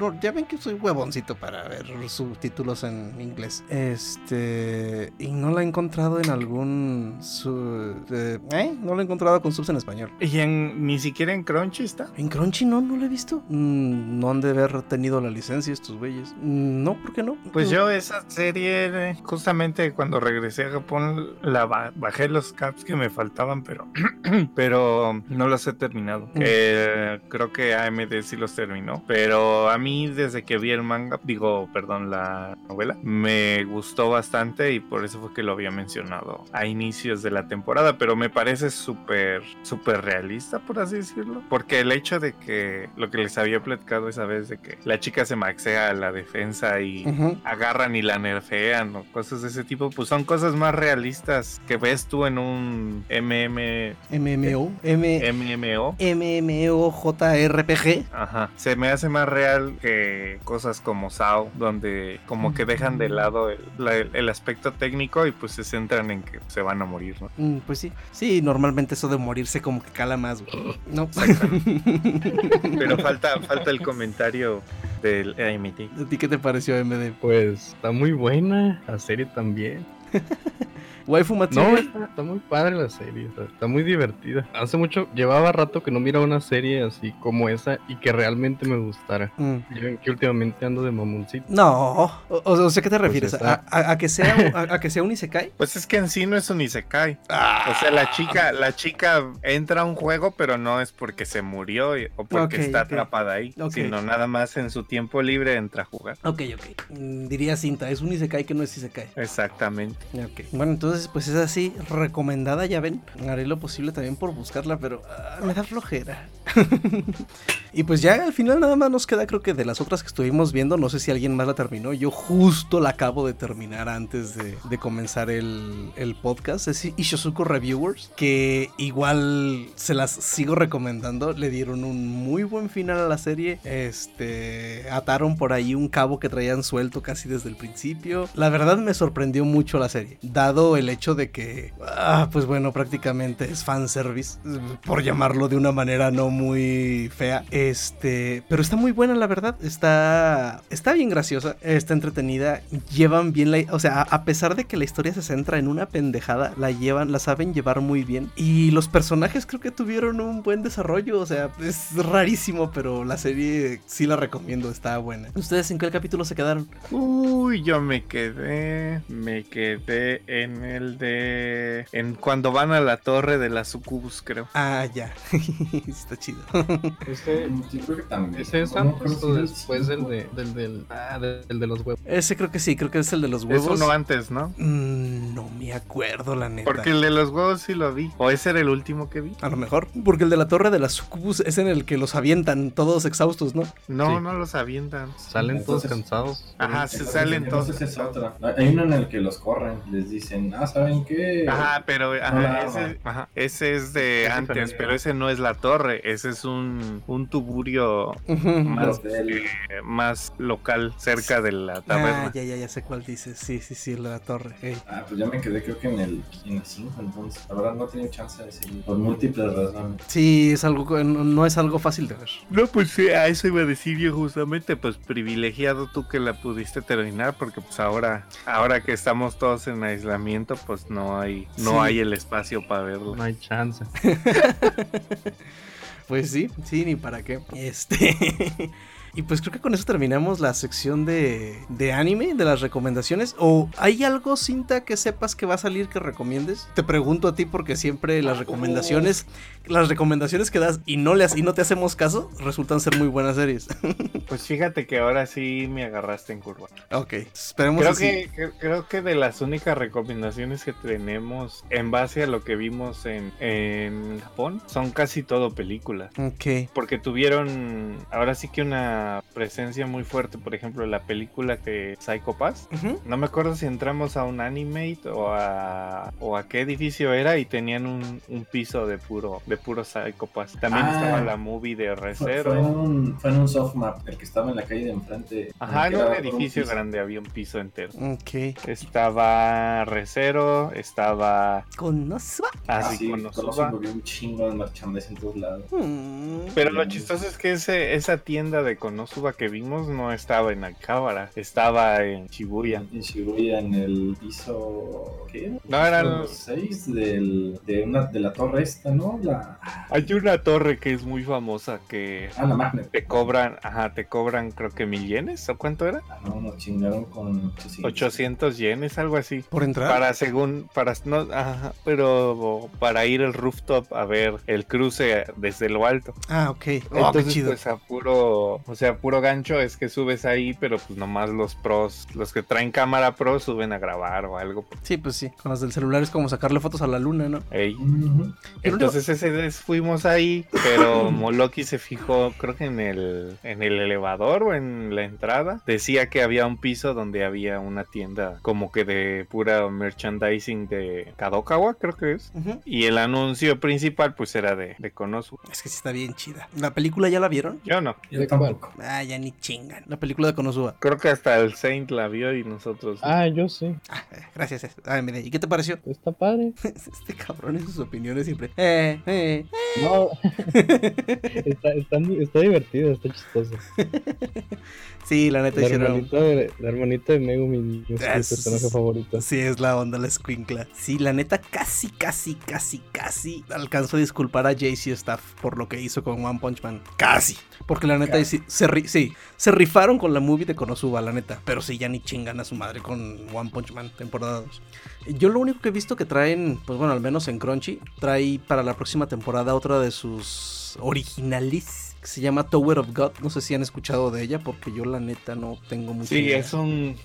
no. Ya ven que soy huevoncito para ver subtítulos en inglés. Este. Y no la he encontrado en algún. su- eh, ¿eh? No la he encontrado con subs en español. y en, ni siquiera en Crunchy está. En Crunchy no, no la he visto. Mm, no han de haber tenido la licencia estos güeyes. No, ¿por qué no? Pues yo esa serie, justamente cuando regresé a Japón, la ba- bajé los caps que me faltaban, pero, pero no los he terminado. Mm. Eh, creo que AMD sí los terminó, pero a mí desde que vi el manga, digo, perdón, la novela, me gustó bastante y por eso fue que lo había mencionado a inicios de la temporada, pero me parece súper, súper realista, por así decirlo, porque el hecho de que lo que les había platicado esa vez de que la chica se maxea a la defensa y agarran y la nerfean o cosas de ese tipo, pues son cosas más realistas que ves tú en un MM, MMO. M MMO. MMOJRPG. Ajá, se me hace más real que cosas como SAO, donde como que dejan de lado el, la- el aspecto técnico y pues se centran en que se van a morir, ¿no? Mm, Pues sí. Sí, normalmente eso de morirse como que cala más, güey. No. Pero falta, falta el comentario del AMT. ¿A ti qué te pareció MD? Pues está muy buena la serie también. Waifu No, Matsuri. está, está muy padre la serie, está, está muy divertida. Hace mucho, llevaba rato que no miraba una serie así como esa y que realmente me gustara. Mm. Ven que últimamente ando de mamoncito. No, o, o sea, ¿qué te refieres? está. ¿A, a- a que sea, a, a que sea un Isekai? Pues es que en sí no es un Isekai. O sea, la chica, la chica entra a un juego, pero no es porque se murió y- o porque está atrapada ahí, sino nada más en su tiempo libre entra a jugar. Ok, ok. Mm, Diría cinta, es un Isekai que no es Isekai. Exactamente. Ok. Bueno, entonces, pues es así, recomendada, ya ven. Haré lo posible también por buscarla, pero ah, me da flojera. y pues ya al final nada más nos queda, creo que de las otras que estuvimos viendo, no sé si alguien más la terminó. Yo justo la acabo de terminar antes de, comenzar el, el podcast. Es Ishizuku Reviewers, que igual se las sigo recomendando. Le dieron un muy buen final a la serie. Este, ataron por ahí un cabo que traían suelto casi desde el principio. La verdad me sorprendió mucho la serie, dado el hecho de que, ah, pues bueno, prácticamente es fanservice, por llamarlo de una manera no muy fea. Este, pero está muy buena, la verdad. Está, está bien graciosa, está entretenida. Llevan bien la, o sea, a- a pesar de que la historia se centra en una pendejada, la llevan, la saben llevar muy bien. Y los personajes creo que tuvieron un buen desarrollo. O sea, es rarísimo, pero la serie sí la recomiendo, está buena. ¿Ustedes en qué capítulo se quedaron? Uy, yo me quedé, me quedé en el de, en cuando van a la torre de la sucubus, creo. Ah, ya. está chido. Ese, creo que también. ese es No, antes o después del, de, del, del, ah, del de los huevos. Ese creo que sí, creo que es el de los Es huevos. uno antes, ¿no? Mm, no me acuerdo, la neta. Porque el de los huevos sí lo vi. O ese era el último que vi. A lo mejor. Porque el de la torre de las sucubus es en el que los avientan todos exhaustos, ¿no? No, Sí. no los avientan. Salen todos cansados. Ajá, se Entonces, salen todos. entonces es otra. Hay uno en el que los corren, les dicen, ah, ¿saben qué? Ajá, pero ajá, ese, arma. ajá, ese es de Es antes, pero ese no es la torre, ese es un, un tuburio más, eh, más local, cerca de la Ah, taberna. ya, ya, ya sé cuál dices. Sí, sí, sí, el de la torre. Ah, pues ya me quedé creo que en el 5, entonces. La verdad no he tenido chance de seguir. Por múltiples razones. Sí, es algo, que no no es algo fácil de ver. No, pues sí, a eso iba a decir yo justamente, pues privilegiado tú que la pudiste terminar, porque pues ahora, ahora que estamos todos en aislamiento, pues no hay, no Sí. hay el espacio para verlo. No hay chance. Pues sí, sí, ni para qué. Este. Y pues creo que con eso terminamos la sección de, de anime, de las recomendaciones. ¿O hay algo, cinta, que sepas que va a salir que recomiendes? Te pregunto a ti porque siempre las recomendaciones, las recomendaciones que das y no, le, y no te hacemos caso, resultan ser muy buenas series. Pues fíjate que ahora sí me agarraste en curva. ok, esperemos Creo así. que, cre- creo que de las únicas recomendaciones que tenemos en base a lo que vimos en, en Japón son casi todo películas. Ok. Porque tuvieron ahora sí que una presencia muy fuerte, por ejemplo, la película que Psycho Pass. No me acuerdo si entramos a un animate o a, o a qué edificio era y tenían un, un piso de puro de puro Psycho Pass. También Ah. estaba la movie de Recero. fue en un, fue en un soft map, el que estaba en la calle de enfrente. Ajá, en que un edificio grande había un piso entero. Ok. Estaba Recero, estaba Con Nosua. Ah, así sí, con Konosuba Nosuba. volvió un chingo de merchandise en todos lados. Mm. Pero lo chistoso es que ese, esa tienda de Konosuba que vimos no estaba en Akihabara, estaba en Shibuya. En Shibuya, en el piso. ¿Qué? No, era Piso el- 6 del, de, una, de la torre esta, ¿no? La, Hay una torre que es muy famosa que ah, la Magnet. te cobran, ajá, te cobran creo que mil yenes, ¿o cuánto era? Ah, no, nos chingaron con 800. 800 yenes, algo así. Por entrar. Para según, para, no, ajá, pero para ir al rooftop a ver el cruce desde lo alto. Ah, ok. Oh, qué chido. pues a puro, o sea, puro gancho es que subes ahí, pero pues nomás los pros, los que traen cámara pro suben a grabar o algo. Sí, pues sí. Con las del celular es como sacarle fotos a la luna, ¿no? Ey. Entonces ese vez fuimos ahí, pero Moloki se fijó, creo que en el, en el elevador o en la entrada, decía que había un piso donde había una tienda como que de pura merchandising de Kadokawa, creo que es. Ujú. Y el anuncio principal pues era de, de Konosuba. Es que sí está bien chida. ¿La película ya la vieron? Yo no. Yo ¿De Ah, ya ni chingan. La película de Konosuba. Creo que hasta el Saint la vio y nosotros. Ah, yo sí. Ah, eh, gracias. eh. AMD. ¿Y qué te pareció? Está padre. Este cabrón en sus opiniones siempre. Eh, eh. No. está, está, está divertido, está chistoso. Sí, la neta La hicieron. hermanita de, la hermanita de Megumi es mi Es- personaje favorito. Sí, es la onda, la escuincla. Sí, la neta casi, casi, casi, casi alcanzo a disculpar a JC Staff por lo que hizo con One Punch Man. Casi. Porque la neta Casi. Se, sí, se rifaron con la movie de Konosuba, la neta. Pero sí, ya ni chingan a su madre con One Punch Man, temporada 2. Yo lo único que he visto que traen, pues bueno, al menos en Crunchy, trae para la próxima temporada otra de sus originales. Que se llama Tower of God. No sé si han escuchado de ella, porque yo la neta no tengo mucha Sí, idea. es un.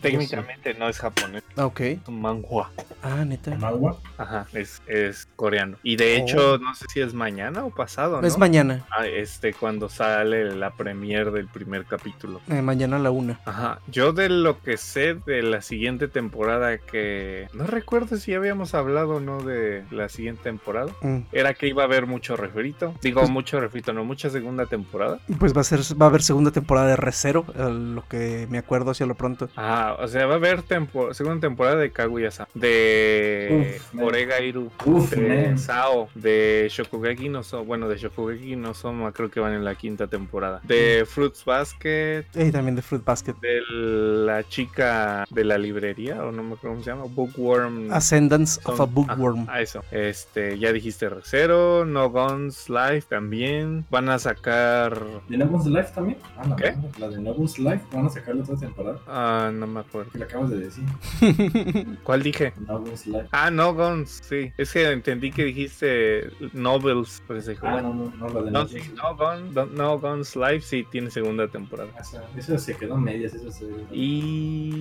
Técnicamente no es japonés, Ah, ok. es un manhua. Ah, neta. Manhwa. Ajá, es, es coreano. Y de Oh. hecho, no sé si es mañana o pasado, ¿no? Es mañana. Ah, este, cuando sale la premiere del primer capítulo. Eh, mañana a la una. Ajá, yo de lo que sé de la siguiente temporada que no recuerdo si habíamos hablado o no de la siguiente temporada. Mm. Era que iba a haber mucho refrito. Digo, mucho refrito, no, mucha segunda temporada. Pues va a ser, va a haber segunda temporada de Recero, lo que me acuerdo hacia lo pronto. Ajá, o sea, va a haber tempo- segunda temporada de Kaguya-sama, de Uf, man. Oregairu, Uf, de man. Sao, de Shokugeki no Soma, bueno, de Shokugeki no Soma creo que van en la quinta temporada. De Fruits Basket, Y también de Fruit Basket. de la chica de la librería, o no me acuerdo cómo se llama, Bookworm. Ascendance son- of a Bookworm. Ah, eso. Este, ya dijiste Recero, No Guns Life también. Van a sacar. ¿De No One's Life también? Ah, la ¿Qué? La de No One's Life van a sacar la otra temporada. Ah, no me acuerdo. Que le acabas de decir. ¿Cuál dije? No One's Life. Ah, No Guns, sí. Es que entendí que dijiste Novels. Pues dijo, Ah, no, no, no, la de No, No sí, no, Gun- no, No Guns Live sí tiene segunda temporada. Life. Eso se quedó en medias, eso se... Y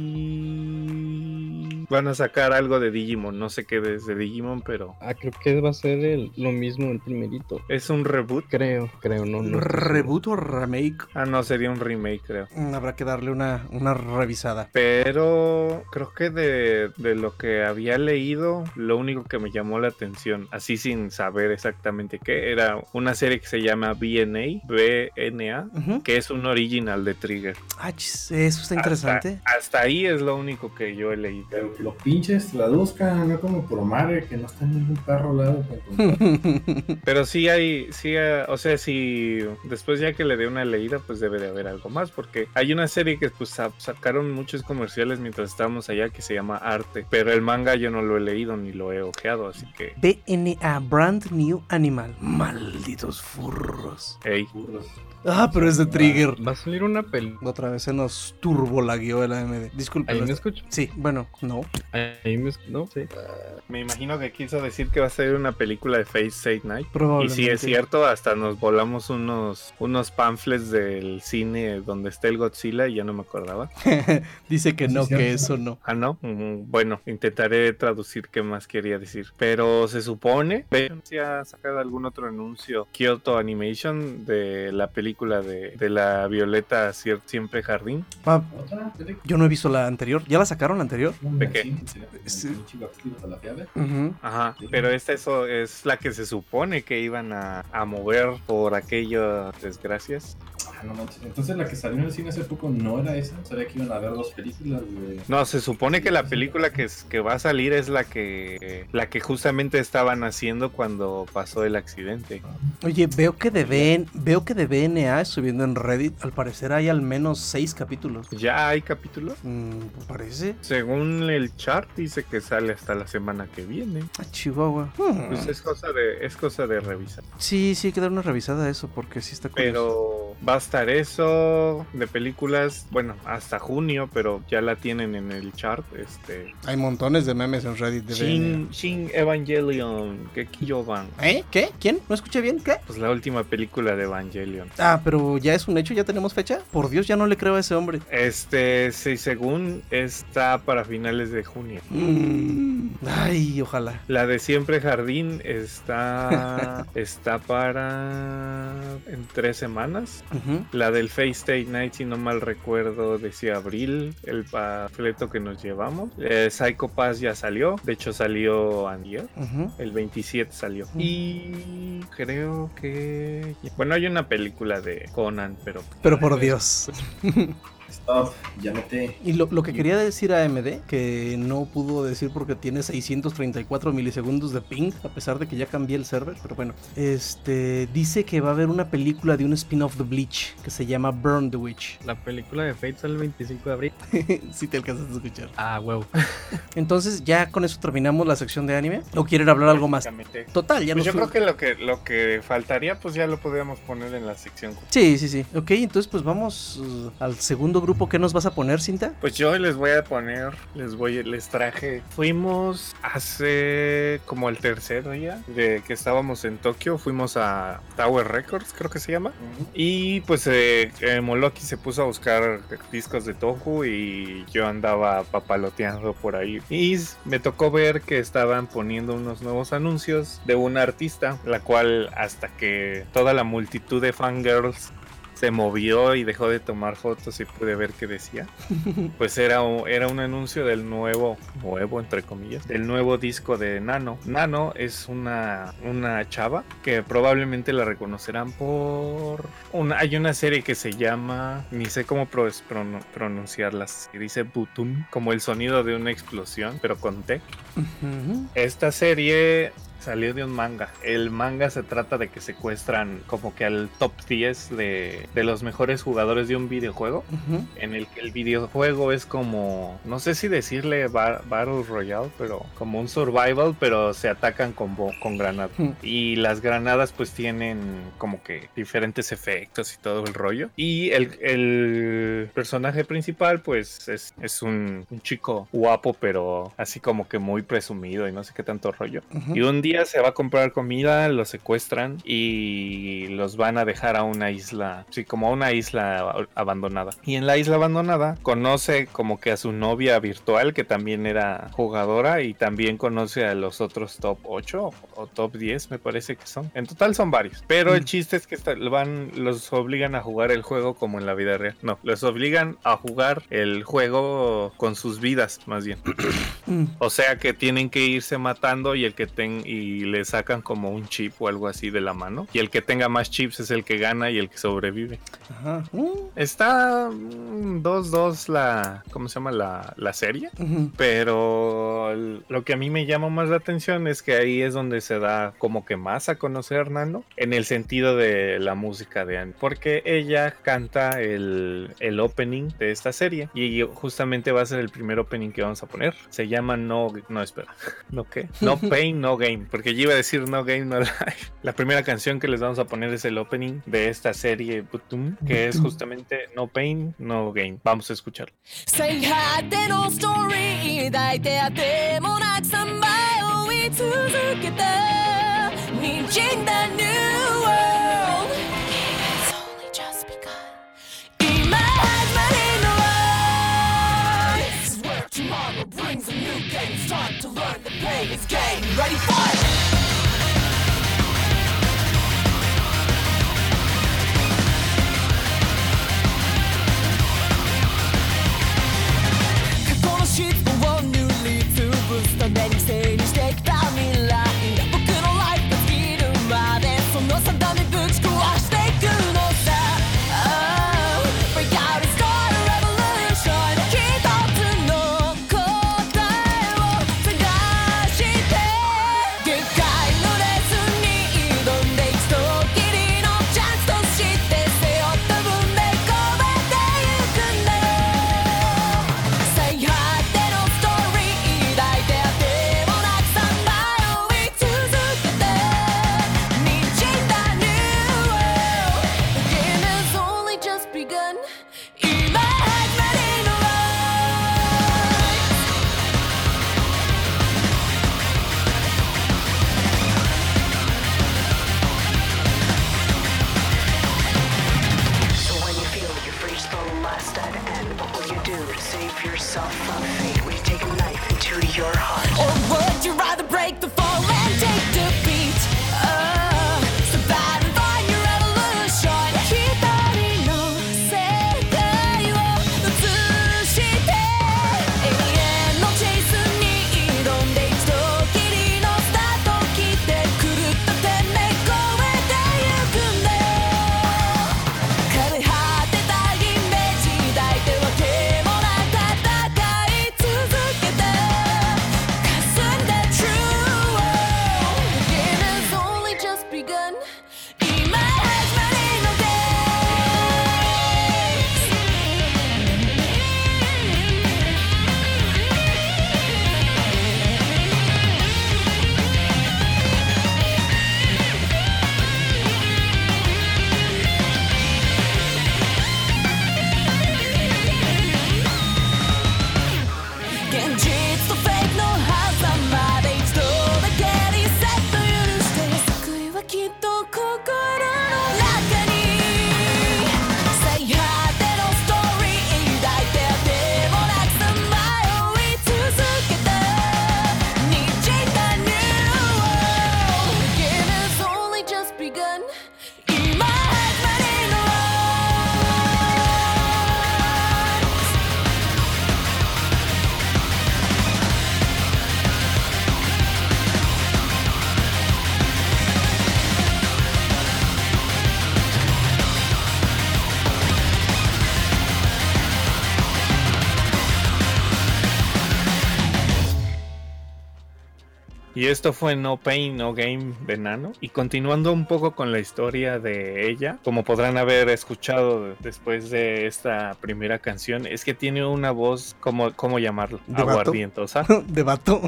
van a sacar algo de Digimon, no sé qué desde Digimon, pero Ah, creo que va a ser el- lo mismo el primerito. es un reboot. Creo, creo, no. Reboot o remake. Ah, no, sería un remake, creo. Mm, Habrá que darle una, una revisada. Pero creo que de, de lo que había leído, lo único que me llamó la atención, así sin saber exactamente qué, era una serie que se llama BNA, BNA, Ujú. que es un original de Trigger. Ah, chis, eso está interesante. Hasta, hasta ahí es lo único que yo he leído. Que lo pinches, traduzcan, no como por madre, que no está en ningún perro lado. Pero sí hay, sí, eh, o sea, si después ya que le dé una leída, pues debe de haber algo más, porque hay una serie que pues sa- sacaron muchos comerciales mientras estábamos allá que se llama Arte, pero el manga yo no lo he leído ni lo he ojeado, así que, BNA, Brand New Animal. Malditos furros. hey, Burros. Ah, pero es de Trigger. Va a salir una peli. Otra vez se nos turbolagueó el AMD. Disculpe. Ahí me escucho. Sí, bueno, no. Ahí me escucho. No, sí. me imagino que quiso decir que va a ser una película de Face State Night. Y Probablemente. si es cierto, hasta nos volamos unos, unos pamphlets del cine donde está el Godzilla y ya no me acordaba. Dice que no, que eso no. Ah, no. Mm, Bueno, intentaré traducir qué más quería decir. Pero se supone. ¿ven si ha sacado algún otro anuncio? Kyoto Animation de la película película de, de la Violeta Siempre Jardín. Ah, yo no he visto la anterior. ¿Ya la sacaron la anterior? ¿De qué? Sí, fiable. Ujú. Ajá, pero esta eso es la que se supone que iban a, a mover por aquellas desgracias. Ah, no manches. Entonces la que salió en el cine hace poco no era esa. Sabía que iban a ver dos películas de. No, se supone que la película que, es- que va a salir es la que la que justamente estaban haciendo cuando pasó el accidente. Oye, veo que de BN veo que de BNA subiendo en Reddit, al parecer hay al menos seis capítulos. ¿Ya hay capítulo? Mm, parece. Según el chart dice que sale hasta la semana que viene. Ah, Chihuahua. Hmm. Pues es cosa de es cosa de revisar. Sí, sí, hay que dar una revisada a eso porque sí está curioso. Pero va a estar eso de películas, bueno, hasta junio, pero ya la tienen en el chart. Este Hay montones de memes en Reddit de Shin, Shin Evangelion, que Kiyoban. ¿Eh? ¿Qué? ¿Quién? ¿No escuché bien? ¿Qué? Pues la última película de Evangelion. Ah, pero ya es un hecho, ya tenemos fecha. Por Dios, ya no le creo a ese hombre. Este, sí, según está para finales de junio. Mm, Ay, ojalá. La de Siempre Jardín está está para en tres semanas. La del Face State Night, si no mal recuerdo, decía abril, el panfleto que nos llevamos. Eh, Psycho Pass ya salió, de hecho salió ayer. ujú. El 27 salió. Y creo que... Bueno, hay una película de Conan, pero... Pero por Dios. Stop, ya noté. Y lo, lo que quería decir a AMD, que no pudo decir porque tiene 634 milisegundos de ping, a pesar de que ya cambié el server, pero bueno, este dice que va a haber una película de un spin-off de Bleach que se llama Burn the Witch. La película de Fate sale el 25 de abril. si te alcanzas a escuchar. Ah, huevo. Entonces, ya con eso terminamos la sección de anime. ¿O quieren hablar algo más? Total, ya Pues yo creo que lo que lo que faltaría pues ya lo podríamos poner en la sección. Sí, sí, sí. Ok, entonces pues vamos uh, al segundo grupo. ¿Qué nos vas a poner, Cinta? Pues yo les voy a poner, les voy, les traje. Fuimos hace como el tercer día de que estábamos en Tokio, fuimos a Tower Records, creo que se llama. Y pues eh, eh, Moloki se puso a buscar discos de Toku y yo andaba papaloteando por ahí. Y me tocó ver que estaban poniendo unos nuevos anuncios de una artista, la cual hasta que toda la multitud de fangirls se movió y dejó de tomar fotos y pude ver qué decía. Pues era un, era un anuncio del nuevo, nuevo entre comillas, del nuevo disco de Nano. Nano es una, una chava que probablemente la reconocerán por... Una, hay una serie que se llama, ni sé cómo pro- pronu- pronunciarla, se dice Butum, como el sonido de una explosión, pero con T. Esta serie salió de un manga. El manga se trata de que secuestran como que al top 10 de, de los mejores jugadores de un videojuego. Ujú. En el que el videojuego es como, no sé si decirle bar- Battle Royale, pero como un survival, pero se atacan con, con granadas. Hmm. Y las granadas pues tienen como que diferentes efectos y todo el rollo. Y el, el personaje principal pues es, es un, un chico guapo, pero así como que muy presumido y no sé qué tanto rollo. Ujú. Y un día se va a comprar comida, los secuestran y los van a dejar a una isla, sí, como a una isla abandonada. Y en la isla abandonada conoce como que a su novia virtual, que también era jugadora, y también conoce a los otros top 8 o, top 10, me parece que son. En total son varios. Pero el Mm. chiste es que van, los obligan a jugar el juego como en la vida real. No, los obligan a jugar el juego con sus vidas, más bien. Mm. O sea que tienen que irse matando y el que ten y le sacan como un chip o algo así de la mano. Y el que tenga más chips es el que gana y el que sobrevive. Ajá. Mm. Está mm, 2-2 la. ¿Cómo se llama la, la serie? Pero lo que a mí me llama más la atención es que ahí es donde se da como que más a conocer Nano en el sentido de la música de Anne. Porque ella canta el, el opening de esta serie y justamente va a ser el primer opening que vamos a poner. Se llama No, no espera, no qué, No Pain, No Game Porque yo iba a decir No Game, No Life. La primera canción que les vamos a poner es el opening de esta serie Butum, que es justamente No Pain, No Game. Vamos a escucharlo. 最果てのストーリー抱いてあてもなくさまよい続けた滲んだ New World It's time to learn the pain is game. Ready for esto fue No Pain, No Game de Nano. Y continuando un poco con la historia de ella, como podrán haber escuchado después de esta primera canción, es que tiene una voz, como, ¿cómo llamarlo? ¿De vato? Aguardientosa. De vato.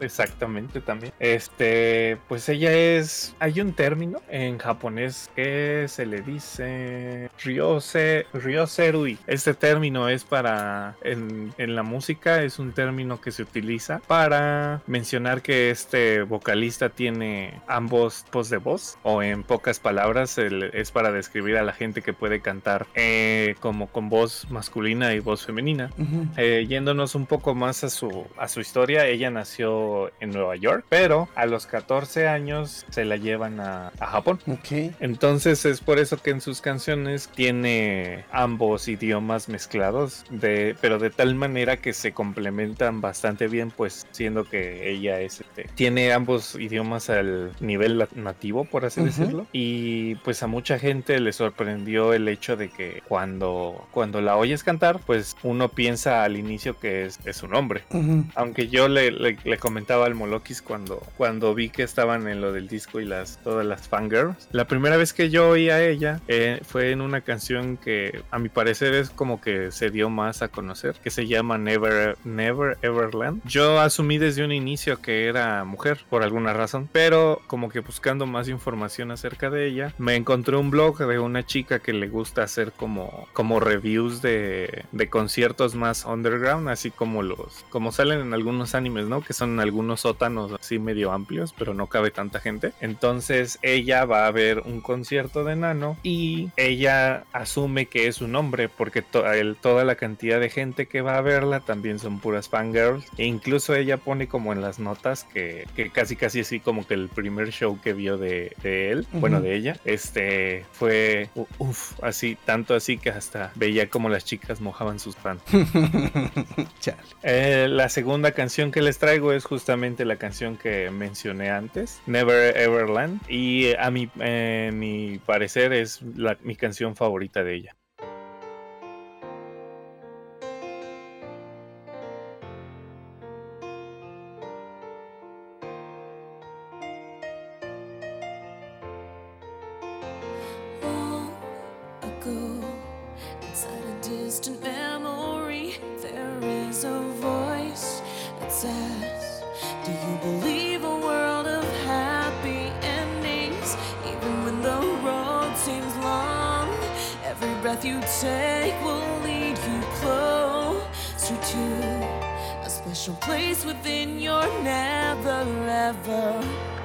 Exactamente, también. Este, pues ella es. Hay un término en japonés que se le dice Ryose, Ryoserui. Este término es para. En, en la música es un término que se utiliza para mencionar que este vocalista tiene ambos tipos de voz. O en pocas palabras, el- es para describir a la gente que puede cantar eh, como con voz masculina y voz femenina. Ujú. Eh, yéndonos un poco más a su, a su historia, ella nació en Nueva York, pero a los 14 años se la llevan a, a Japón. Ok. Entonces es por eso que en sus canciones tiene ambos idiomas mezclados, de, pero de tal manera que se complementan bastante bien, pues siendo que ella es, este, tiene ambos idiomas al nivel nativo, por así Ujú. decirlo. Y pues a mucha gente le sorprendió el hecho de que cuando, cuando la oyes cantar, pues uno piensa al inicio que es, es un hombre. Ujú. Aunque yo le, le- le comentaba al Molokis cuando, cuando vi que estaban en lo del disco y las todas las fangirls. La primera vez que yo oí a ella eh, fue en una canción que a mi parecer es como que se dio más a conocer, que se llama Never, Never Everland. Yo asumí desde un inicio que era mujer por alguna razón, pero como que buscando más información acerca de ella, me encontré un blog de una chica que le gusta hacer como, como reviews de, de conciertos más underground, así como los, como salen en algunos animes, ¿no? Que son algunos sótanos así medio amplios, pero no cabe tanta gente. Entonces ella va a ver un concierto de Nano y ella asume que es un hombre porque toda la cantidad de gente que va a verla también son puras fangirls. E incluso ella pone como en las notas que, que casi casi así como que el primer show que vio de, de él, bueno, de ella, este fue u- uf, así, tanto así que hasta veía como las chicas mojaban sus. Chale. Eh, la segunda canción que les traigo es justamente la canción que mencioné antes, Never Everland, y eh, a mi, eh, mi parecer es la- mi canción favorita de ella.「breath you take will lead you closer to a special place within your never ever.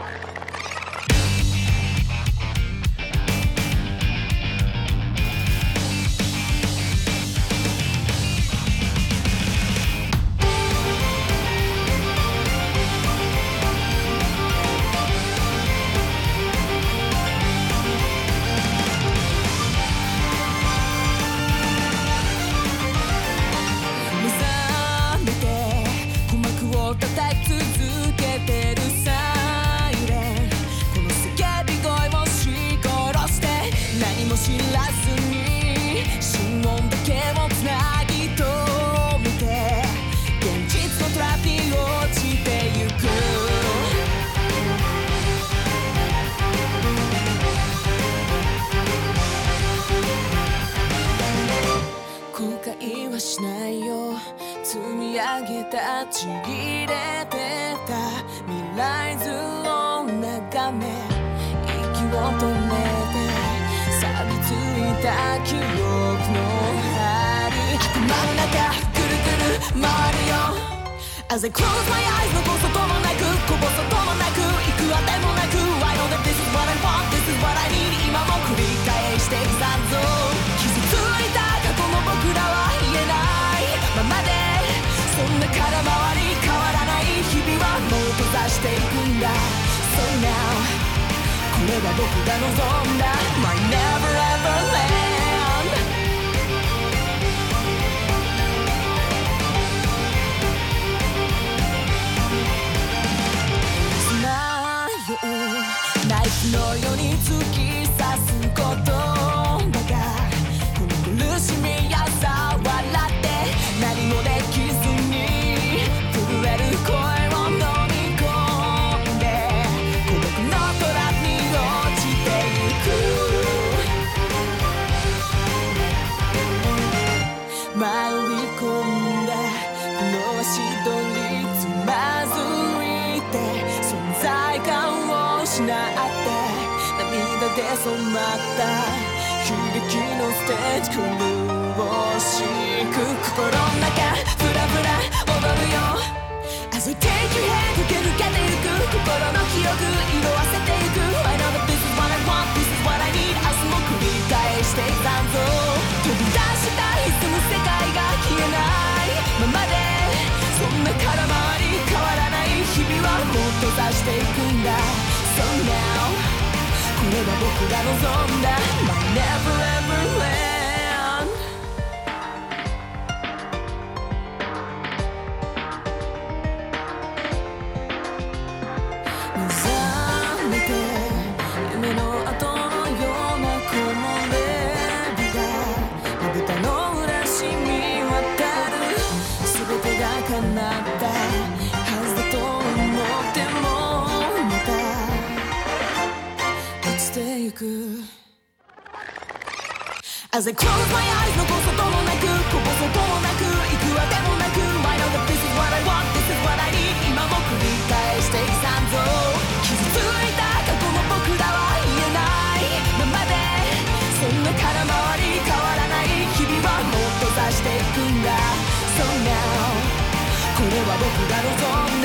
上げたちぎれてた。未来図を眺め息を止めて錆びついた記憶の針頭の中ぐるぐる回るよ As I close my eyes 残すこともなくこぼすこともなく行くあてもなく I know that this is what I want This is what I need 今も繰り返していくしていくんだ So now これが僕が望んだ My never ever land 染まった悲劇のステージ苦しく心の中フラフラ踊るよ。As I take your hand 駆け抜けてゆく心の記憶色あせてゆく。I know that this is what I want this is what I need. 明日も繰り返していたんぞ。飛び出した潜む世界が消えない。ままでそんな空回り変わらない日々はもっとさしていくんだ。So now れは僕が望んだ My never ever land「 As I close my eyes 残すこともなくこぼすこともなく行くあてもなく I know that this is what I want this is what I need 今も繰り返していさんぞ。傷ついた過去の僕らは言えない。ままでそんな空回り変わらない。日々はもっとさしていくんだ。So now これは僕が望ん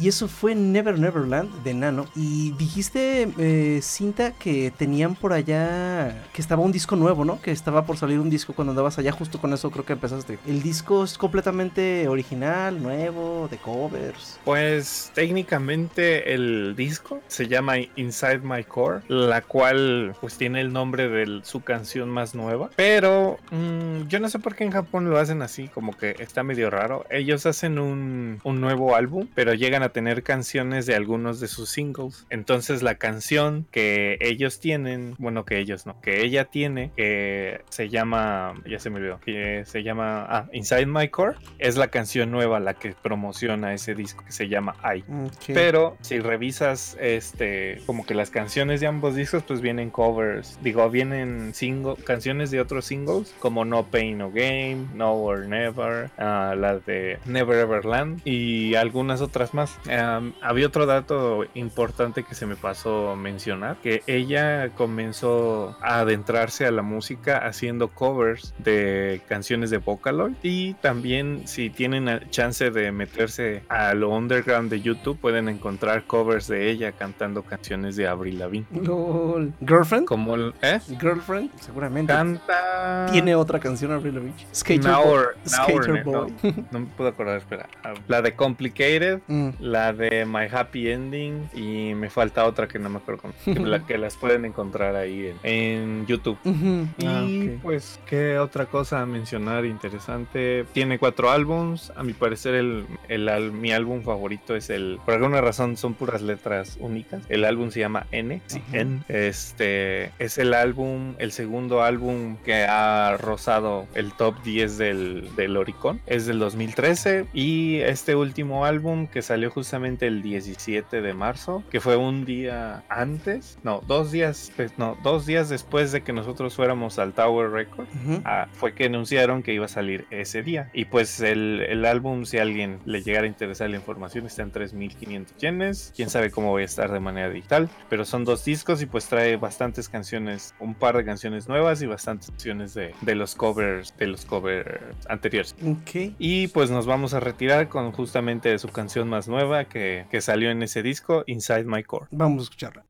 Y eso fue Never Neverland de Nano. Y dijiste, eh, Cinta, que tenían por allá, que estaba un disco nuevo, ¿no? Que estaba por salir un disco cuando andabas allá, justo con eso creo que empezaste. ¿El disco es completamente original, nuevo, de covers? Pues técnicamente el disco se llama Inside My Core, la cual pues tiene el nombre de su canción más nueva. Pero mm, yo no sé por qué en Japón lo hacen así, como que está medio raro. Ellos hacen un, un nuevo álbum, pero llegan a tener canciones de algunos de sus singles. Entonces la canción que ellos tienen, bueno que ellos no, que ella tiene, que se llama, ya se me olvidó, que se llama ah, Inside My Core, es la canción nueva la que promociona ese disco que se llama I. Pero si revisas este como que las canciones de ambos discos pues vienen covers, digo, vienen single, canciones de otros singles como No Pain No Game, No or Never, ah, la de Never Ever Land y algunas otras más. Am, había otro dato importante que se me pasó mencionar, que ella comenzó a adentrarse a la música haciendo covers de canciones de Vocaloid y también si tienen chance de meterse a lo underground de YouTube pueden encontrar covers de ella cantando canciones de Avril Lavigne. Lol. ¿Girlfriend? Como el- ¿eh? Girlfriend, seguramente. Canta Tiene otra canción Avril Lavigne. Skater Now Boy. or- now or Skater Boy. No, no me puedo acordar, espera. La de Complicated, Mm. La de My Happy Ending y me falta otra que no me acuerdo cómo. Que, la- que las pueden encontrar ahí en, en YouTube. Y Ah, ok. pues, ¿qué otra cosa a mencionar interesante? Tiene cuatro álbums. A mi parecer, el, el al- mi álbum favorito es el. Por alguna razón, son puras letras únicas. El álbum se llama N. sí. N. Este es el álbum, el segundo álbum que ha rozado el top 10 del, del Oricon. Es del 2013. Y este último álbum que salió justamente el 17 de marzo, que fue un día antes, no, dos días, pues, no, dos días después de que nosotros fuéramos al Tower Record. Ujú. Ah, fue que anunciaron que iba a salir ese día. Y pues el, el álbum, si a alguien le llegara a interesar la información, está en 3.500 yenes. Quién sabe cómo voy a estar de manera digital. Pero son dos discos y pues trae bastantes canciones, un par de canciones nuevas y bastantes canciones de, de los covers, de los covers anteriores. Ok. Y pues nos vamos a retirar con justamente su canción más nueva que, salió en ese disco, Inside My Core. Vamos a escucharla.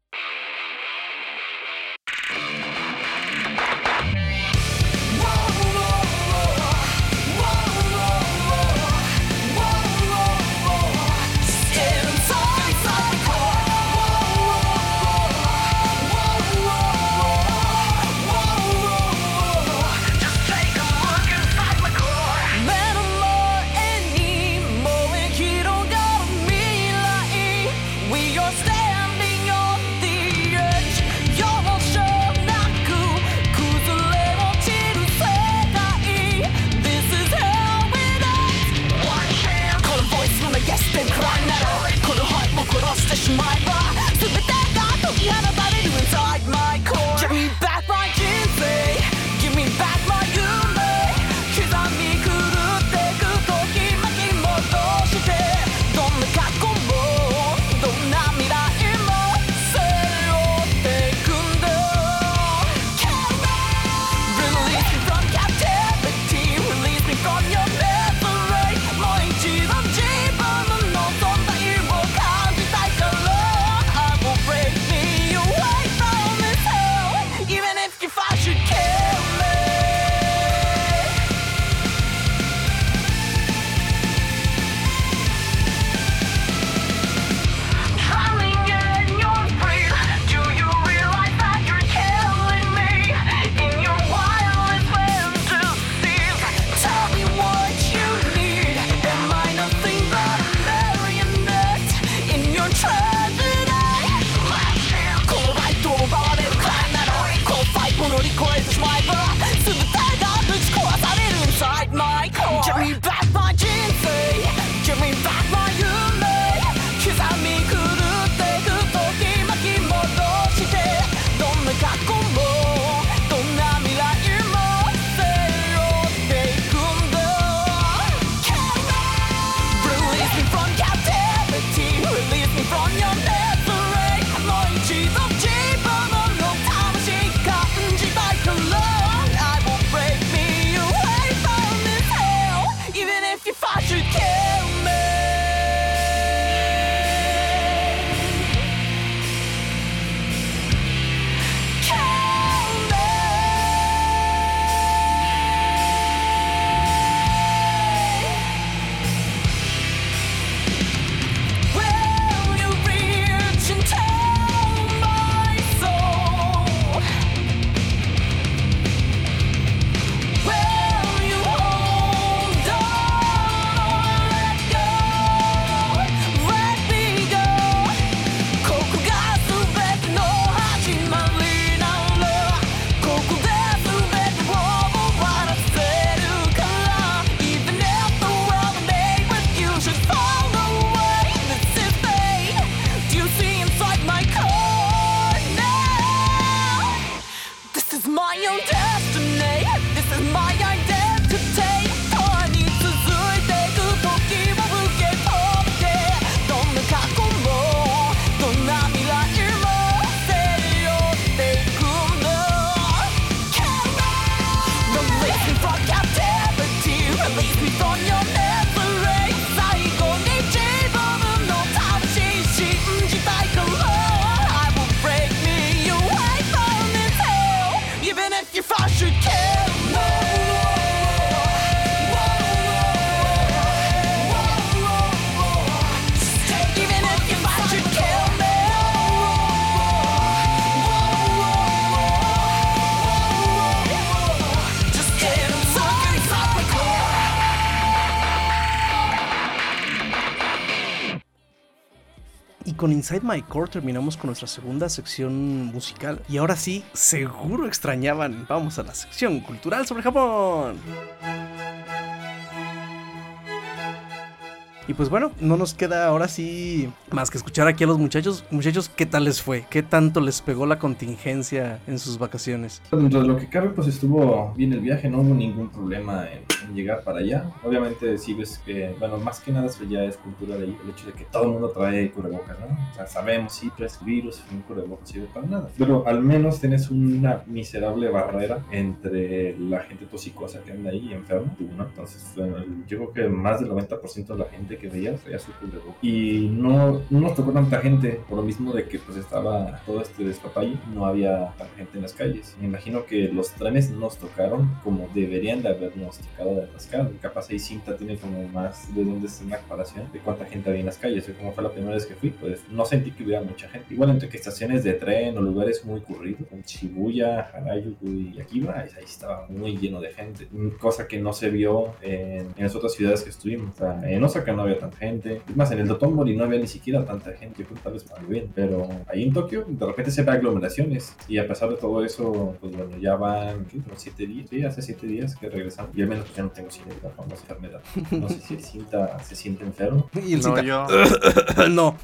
Inside My Core terminamos con nuestra segunda sección musical. Y ahora sí, seguro extrañaban. Vamos a la sección cultural sobre Japón. Y pues bueno, no nos queda ahora sí más que escuchar aquí a los muchachos. Muchachos, ¿qué tal les fue? ¿Qué tanto les pegó la contingencia en sus vacaciones? Dentro de lo que cabe, pues estuvo bien el viaje, no hubo ningún problema en, llegar para allá. Obviamente, sí ves que, bueno, más que nada eso ya es cultura de ahí, el hecho de que todo el mundo trae cubrebocas, ¿no? O sea, sabemos, sí, traes virus, un cubrebocas sirve para nada. Pero al menos tienes una miserable barrera entre la gente tosicosa que anda ahí enferma, tú, ¿no? Entonces, bueno, yo creo que más del 90% de la gente que veía traía su cubrebocas. Y no, no nos tocó tanta gente, por lo mismo de que pues estaba todo este despapalle, no había tanta gente en las calles. Me imagino que los trenes nos tocaron como deberían de habernos tocado de atascar. Capaz ahí cinta tiene como más de dónde es una comparación de cuánta gente había en las calles. Como fue la primera vez que fui, pues no sentí que hubiera mucha gente. Igual entre que estaciones de tren o lugares muy curridos, en Shibuya, Harajuku y Akiba, ahí estaba muy lleno de gente. Cosa que no se vio en, en las otras ciudades que estuvimos. O sea, en Osaka no había tanta gente. Es más, en el Dotonbori no había ni siquiera tanta gente. Yo que tal vez para bien. Pero ahí en Tokio, de repente se ve aglomeraciones. Y a pesar de todo eso, pues bueno, ya van, ¿qué? Como siete días. Sí, hace siete días que regresamos. Y al menos ya no tengo cine de la enfermedad. No sé si el cinta se siente enfermo. Y el No, cita- yo. no.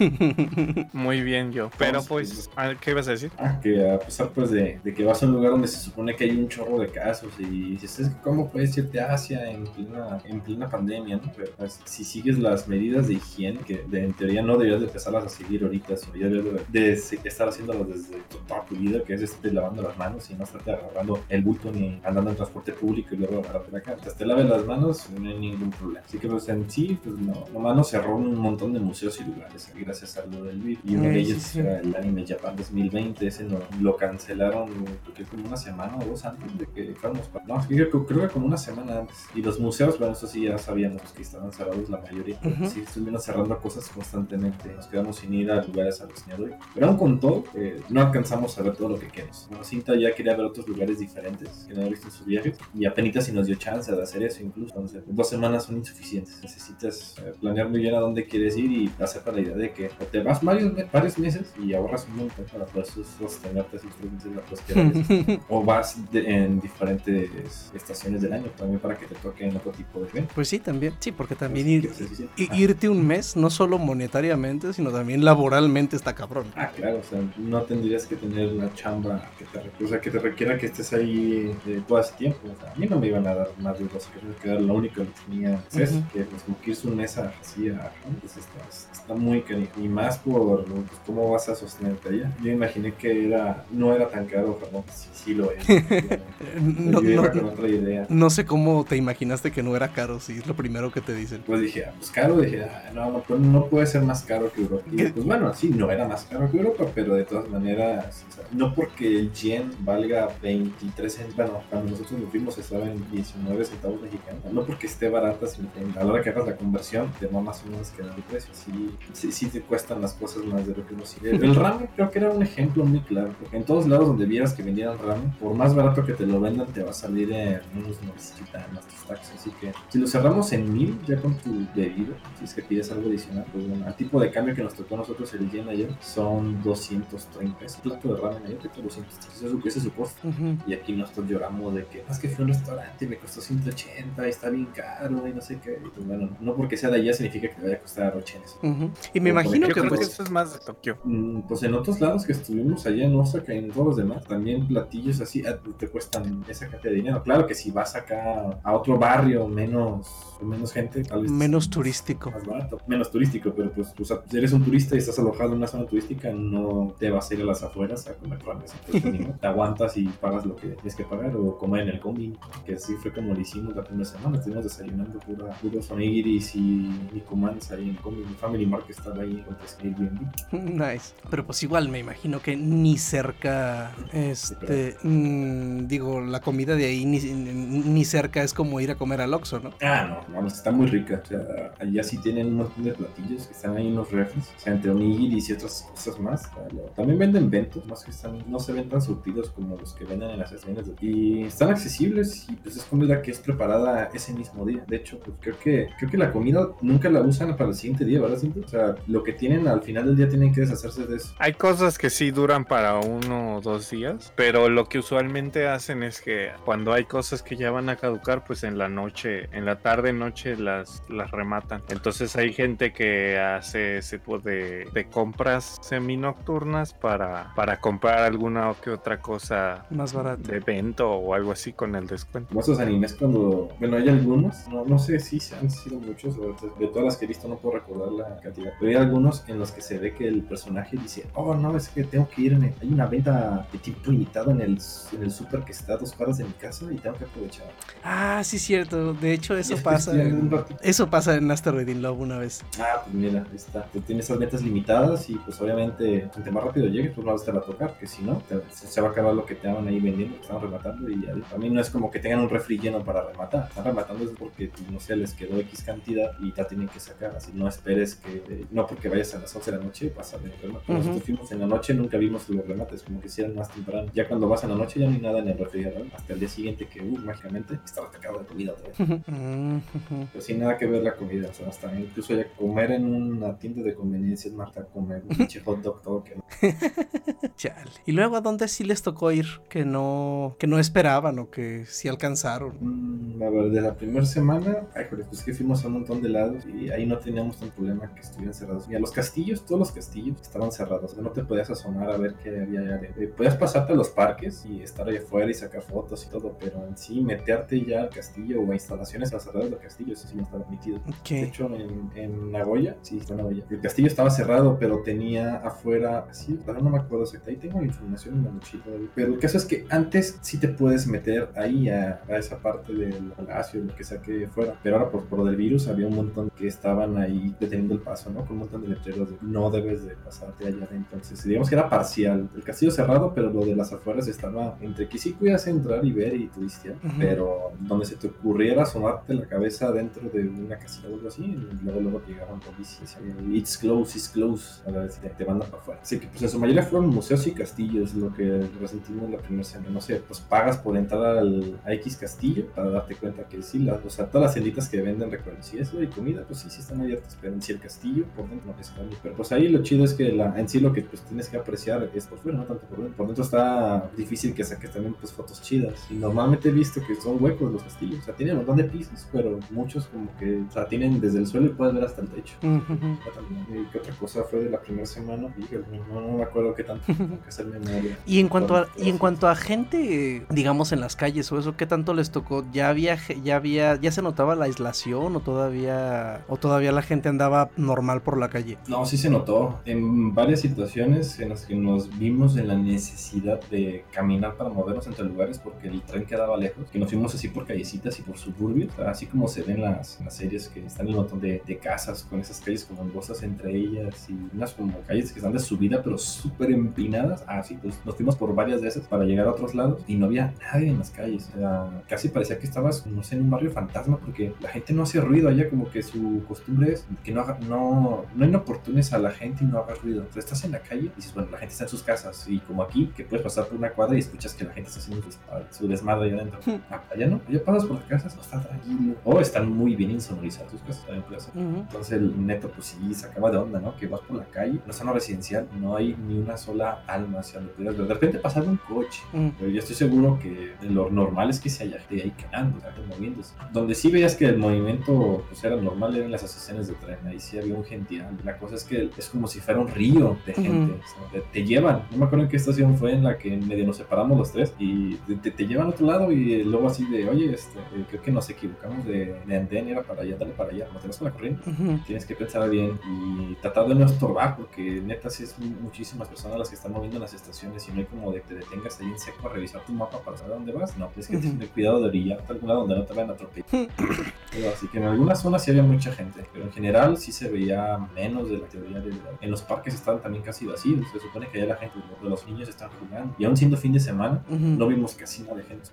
Muy bien, yo. Pero pues, a ver, ¿qué ibas a decir? Ah, que a pesar pues de, de que vas a un lugar donde se supone que hay un chorro de casos y dices, ¿cómo puedes irte a Asia en plena, en plena pandemia? ¿no? Pero pues, si sigues las medidas de higiene, que de- en teoría no deberías de empezarlas a seguir ahorita, sino ya deberías de, de se- estar haciéndolas desde toda tu vida, que es este, lavando las manos y no estarte agarrando el bulto ni andando en transporte público y luego agarrarte la cara. Mientras te laves las manos, no hay ningún problema. Así que pues en sí, pues no, nomás nos cerró un montón de museos y lugares gracias a lo del virus. Y uno de sí. era el Anime Japan 2020, ese no, lo cancelaron creo que como una semana o dos antes de que fuéramos para... No, creo que como una semana antes. Y los museos, bueno, eso sí ya sabíamos que estaban cerrados la mayoría. Sí, estuvieron cerrando cosas constantemente. Nos quedamos sin ir a lugares a diseñador. Pero aún con todo, eh, no alcanzamos a ver todo lo que queremos. Cinta ya quería ver otros lugares diferentes que no había visto en su viaje. Y apenas si nos dio chance de hacer eso incluso. Entonces, dos semanas son insuficientes. Necesitas eh, planear muy bien a dónde quieres ir y hacerte la idea de que o te vas varios, varios meses y ahorras un montón para poder sos- sostenerte esos tres meses próxima vez. o vas de- en diferentes estaciones del año también para que te toquen otro tipo de evento. Pues sí, también. Sí, porque también ir, que, sí, Ah. irte un mes, no solo monetariamente, sino también laboralmente está cabrón. Ah, claro, o sea, no tendrías que tener una chamba que te, o sea, que te requiera que estés ahí eh, todo ese tiempo. O sea, a mí no me iban a dar más de dos años, que era lo único que tenía acceso, que pues como que irse un mes a- así a pues está, está muy cariño. Y más por pues, cómo vas a sostenerte allá. Yo imaginé que era, no era tan caro Japón, sí, sí lo es. No, no- con otra idea. no sé cómo te imaginaste que no era caro, si es lo primero que te dicen. Pues dije, ah, pues caro, dije, ah, no, no, pues, no puede ser más caro que Europa. Y pues bueno, sí, no era más caro que Europa, pero de todas maneras, o sea, no porque el yen valga 23 centavos, bueno, cuando nosotros nos fuimos estaba en 19 centavos mexicanos, no porque esté barata, sino que a la hora que hagas la conversión, te va más o menos quedar el precio. Sí, sí, sí te cuestan las cosas más de lo que uno sigue. El ramen creo que era un ejemplo muy claro, porque en todos lados donde vieras que vendieran ramen, por más barato que te lo vendan, te va a salir en unos 900 más tus taxes. Así que si lo cerramos en 1000 ya con tu bebida, si es que pides algo adicional, pues bueno, al tipo de cambio que nos tocó a nosotros el yen ayer son 230 pesos. Un plato de ramen ayer costó 230, ese es su- ese es su costo. Ujú. Y aquí nosotros lloramos de que "Ah, es que fui a un restaurante y me costó 180 y está bien caro y no sé qué. Y pues bueno, no porque sea de allá significa que te vaya a costar 80. Ujú. Y me Como imagino que creo pues, que eso es más de Tokio. Mm, Pues en otros lados que estuvimos allá en Osaka y en todos los demás, también platillos así ah, te cuestan esa cantidad de dinero. Claro que si vas acá a otro barrio menos, menos gente, tal vez menos turístico. Más barato, menos turístico, pero pues o sea, si eres un turista y estás alojado en una zona turística, no te vas a ir a las afueras a comer ni modo, te aguantas y pagas lo que tienes que pagar o comer en el combi, que así fue como lo hicimos la primera semana. Estuvimos desayunando pura, puros onigiris y nikumans ahí en el combi. Mi Family que estaba ahí con Airbnb. Nice. Pero pues igual me imagino que ni cerca, este, mm, digo, la comida de ahí ni, ni cerca es como ir a comer al Oxxo, ¿no? Ah, no, vamos, está muy rica. O sea, allá sí tienen un montón de platillos que están ahí en los refres, o sea, entre onigiris y otras cosas más. También venden ventos, más que están, no se ven tan surtidos como los que venden en las de Y están accesibles y pues es comida que es preparada ese mismo día. De hecho, pues creo que, creo que la comida nunca la usan para el siguiente día, ¿verdad? O sea, lo que tienen al final del día tienen que deshacerse de eso. Hay cosas que sí duran para uno o dos días, pero lo que usualmente hacen es que cuando hay cosas que ya van a caducar, pues en la noche, en la tarde, noche las, las rematan. Entonces hay gente que hace ese tipo de, de compras semi-nocturnas para, para comprar alguna o que otra cosa Más barato. de evento o algo así con el descuento. Esos animes cuando, bueno, hay algunos, no, no sé si se han sido muchos, de todas las que he visto no puedo recordar la cantidad, pero hay algunos en los que se ve que el personaje dice, oh no, es que tengo que irme, hay una venta de tiempo limitado en el, en el súper que está a dos cuadras de mi casa y tengo que aprovechar. Ah, sí, cierto. De hecho, eso es que pasa. en. Eso pasa en Asteroid in Love una vez. Ah, pues mira, ahí está. Tú tienes esas ventas limitadas y pues obviamente, entre más rápido llegues, pues más te va a tocar, que si no, te- se, se va a acabar lo que te van ahí vendiendo, que están rematando y ya. A mí no es como que tengan un refri lleno para rematar. Están rematando es porque, pues, no sé, les quedó X cantidad y ya tienen que sacar. Así no esperes que, no porque vayas a las 11 de la noche, vas a ver remate. Nosotros fuimos en la noche, nunca vimos los remates, como que hicieran más temprano. Ya cuando vas en la noche ya no hay nada en el refrigerador. Hasta el día siguiente que, uh, mágicamente, estaba atacado de comida otra vez. Ujú. Pero sin nada que ver la comida, o sea, hasta incluso ya comer en una tienda de conveniencia es que comer un pinche hot dog todo que Chale. Y luego, ¿a dónde sí les tocó ir que no, que no esperaban o que sí alcanzaron? Mm, a ver, de la primera semana, ay, pues que fuimos a un montón de lados y ahí no teníamos tan problema que estuvieran cerrados. Y a los castillos, todos los castillos estaban cerrados, o sea, no te podías asomar a ver qué había allá. eh, podías pasarte a los parques y estar ahí afuera y sacar fotos y todo, pero en sí, meterte ya al castillo o a instalaciones cerradas castillo, eso sí no estaba permitido. De Ok. hecho, en, en Nagoya, sí, fue en Nagoya. El castillo estaba cerrado, pero tenía afuera, sí, ahora no me acuerdo exactamente. Ahí tengo la información en la mochila. Pero el caso es que antes sí te puedes meter ahí a, a esa parte del palacio, lo que sea que fuera. Pero ahora, por, por lo del virus, había un montón que estaban ahí deteniendo el paso, ¿no? Con un montón de letreros de no debes de pasarte allá. Entonces, digamos que era parcial. El castillo cerrado, pero lo de las afueras estaba entre que sí podías entrar y ver y turistear, Ujú. pero donde se te ocurriera asomarte la cabeza dentro de una casita o algo así, y luego luego llegaron policías. It's close, it's close. A ver te, te mandan para afuera. Así que pues en su mayoría fueron museos y castillos lo que resentimos la primera semana. No sé, pues pagas por entrar al, X castillo para darte cuenta que sí, la, o sea, todas las tienditas que venden recuerdos y eso y comida, pues sí, sí están abiertas, pero en sí el castillo por dentro no es grande. Pero pues ahí lo chido es que la, en sí lo que pues tienes que apreciar es por fuera, no tanto por dentro. Por dentro está difícil que saques también pues fotos chidas. Y normalmente he visto que son huecos los castillos, o sea, tienen un montón de pisos, pero muchos como que, o sea, tienen desde el suelo y puedes ver hasta el techo. ¿Y qué otra cosa fue de la primera semana? No, no me acuerdo qué tanto. Que hacer memoria. Y en cuanto a, y en cuanto a gente, digamos en las calles o eso, ¿qué tanto les tocó? ¿Ya había, ya había, ya se notaba la aislación o todavía, o todavía la gente andaba normal por la calle? No, sí se notó. En varias situaciones en las que nos vimos en la necesidad de caminar para movernos entre lugares porque el tren quedaba lejos, que nos fuimos así por callecitas y por suburbios, así como se ven las, series que están en un montón de, de casas con esas calles como angostas entre ellas y unas como calles que están de subida pero súper empinadas. Así pues nos fuimos por varias de esas para llegar a otros lados y no había nadie en las calles. O sea, casi parecía que estabas, no sé, en un barrio fantasma porque la gente no hace ruido allá, como que su costumbre es que no haga, no, no inoportunes a la gente y no hagas ruido. Entonces estás en la calle y dices, bueno, la gente está en sus casas y como aquí, que puedes pasar por una cuadra y escuchas que la gente está haciendo su, desmadre allá adentro. Ah, allá no, allá pasas por las casas, no está tranquilo. O están muy bien insonorizadas sus casas plaza. Ujú. Entonces el neto pues sí sacaba de onda, ¿no? Que vas por la calle, no zona residencial, no hay ni una sola alma hacia donde pudieras ver. De repente pasaba un coche, Mm. pero yo estoy seguro que lo normal es que se haya gente ahí caminando, o sea, moviéndose. Donde sí veías que el movimiento pues era normal eran las estaciones de tren, ahí sí había un gential. La cosa es que es como si fuera un río de gente, Ujú. o sea, te, te llevan. No me acuerdo en qué estación fue en la que medio nos separamos los tres y te, te- te llevan a otro lado y luego así de, oye, este, eh, creo que nos equivocamos de, de andén, era para allá, dale para allá, no te vas con la corriente Ujú. tienes que pensar bien y tratar de no estorbar porque neta sí es muchísimas personas las que están moviendo las estaciones y no hay como de que te detengas ahí en seco a revisar tu mapa para saber dónde vas. No, tienes que Ujú. tener cuidado de brillar a algún lado donde no te vayan a atropellar. Pero así que en algunas zonas sí había mucha gente, pero en general sí se veía menos de la teoría de verdad. En los parques estaban también casi vacíos, se supone que ya la gente, los niños están jugando. Y aún siendo fin de semana, Ujú. no vimos casi nada de gente,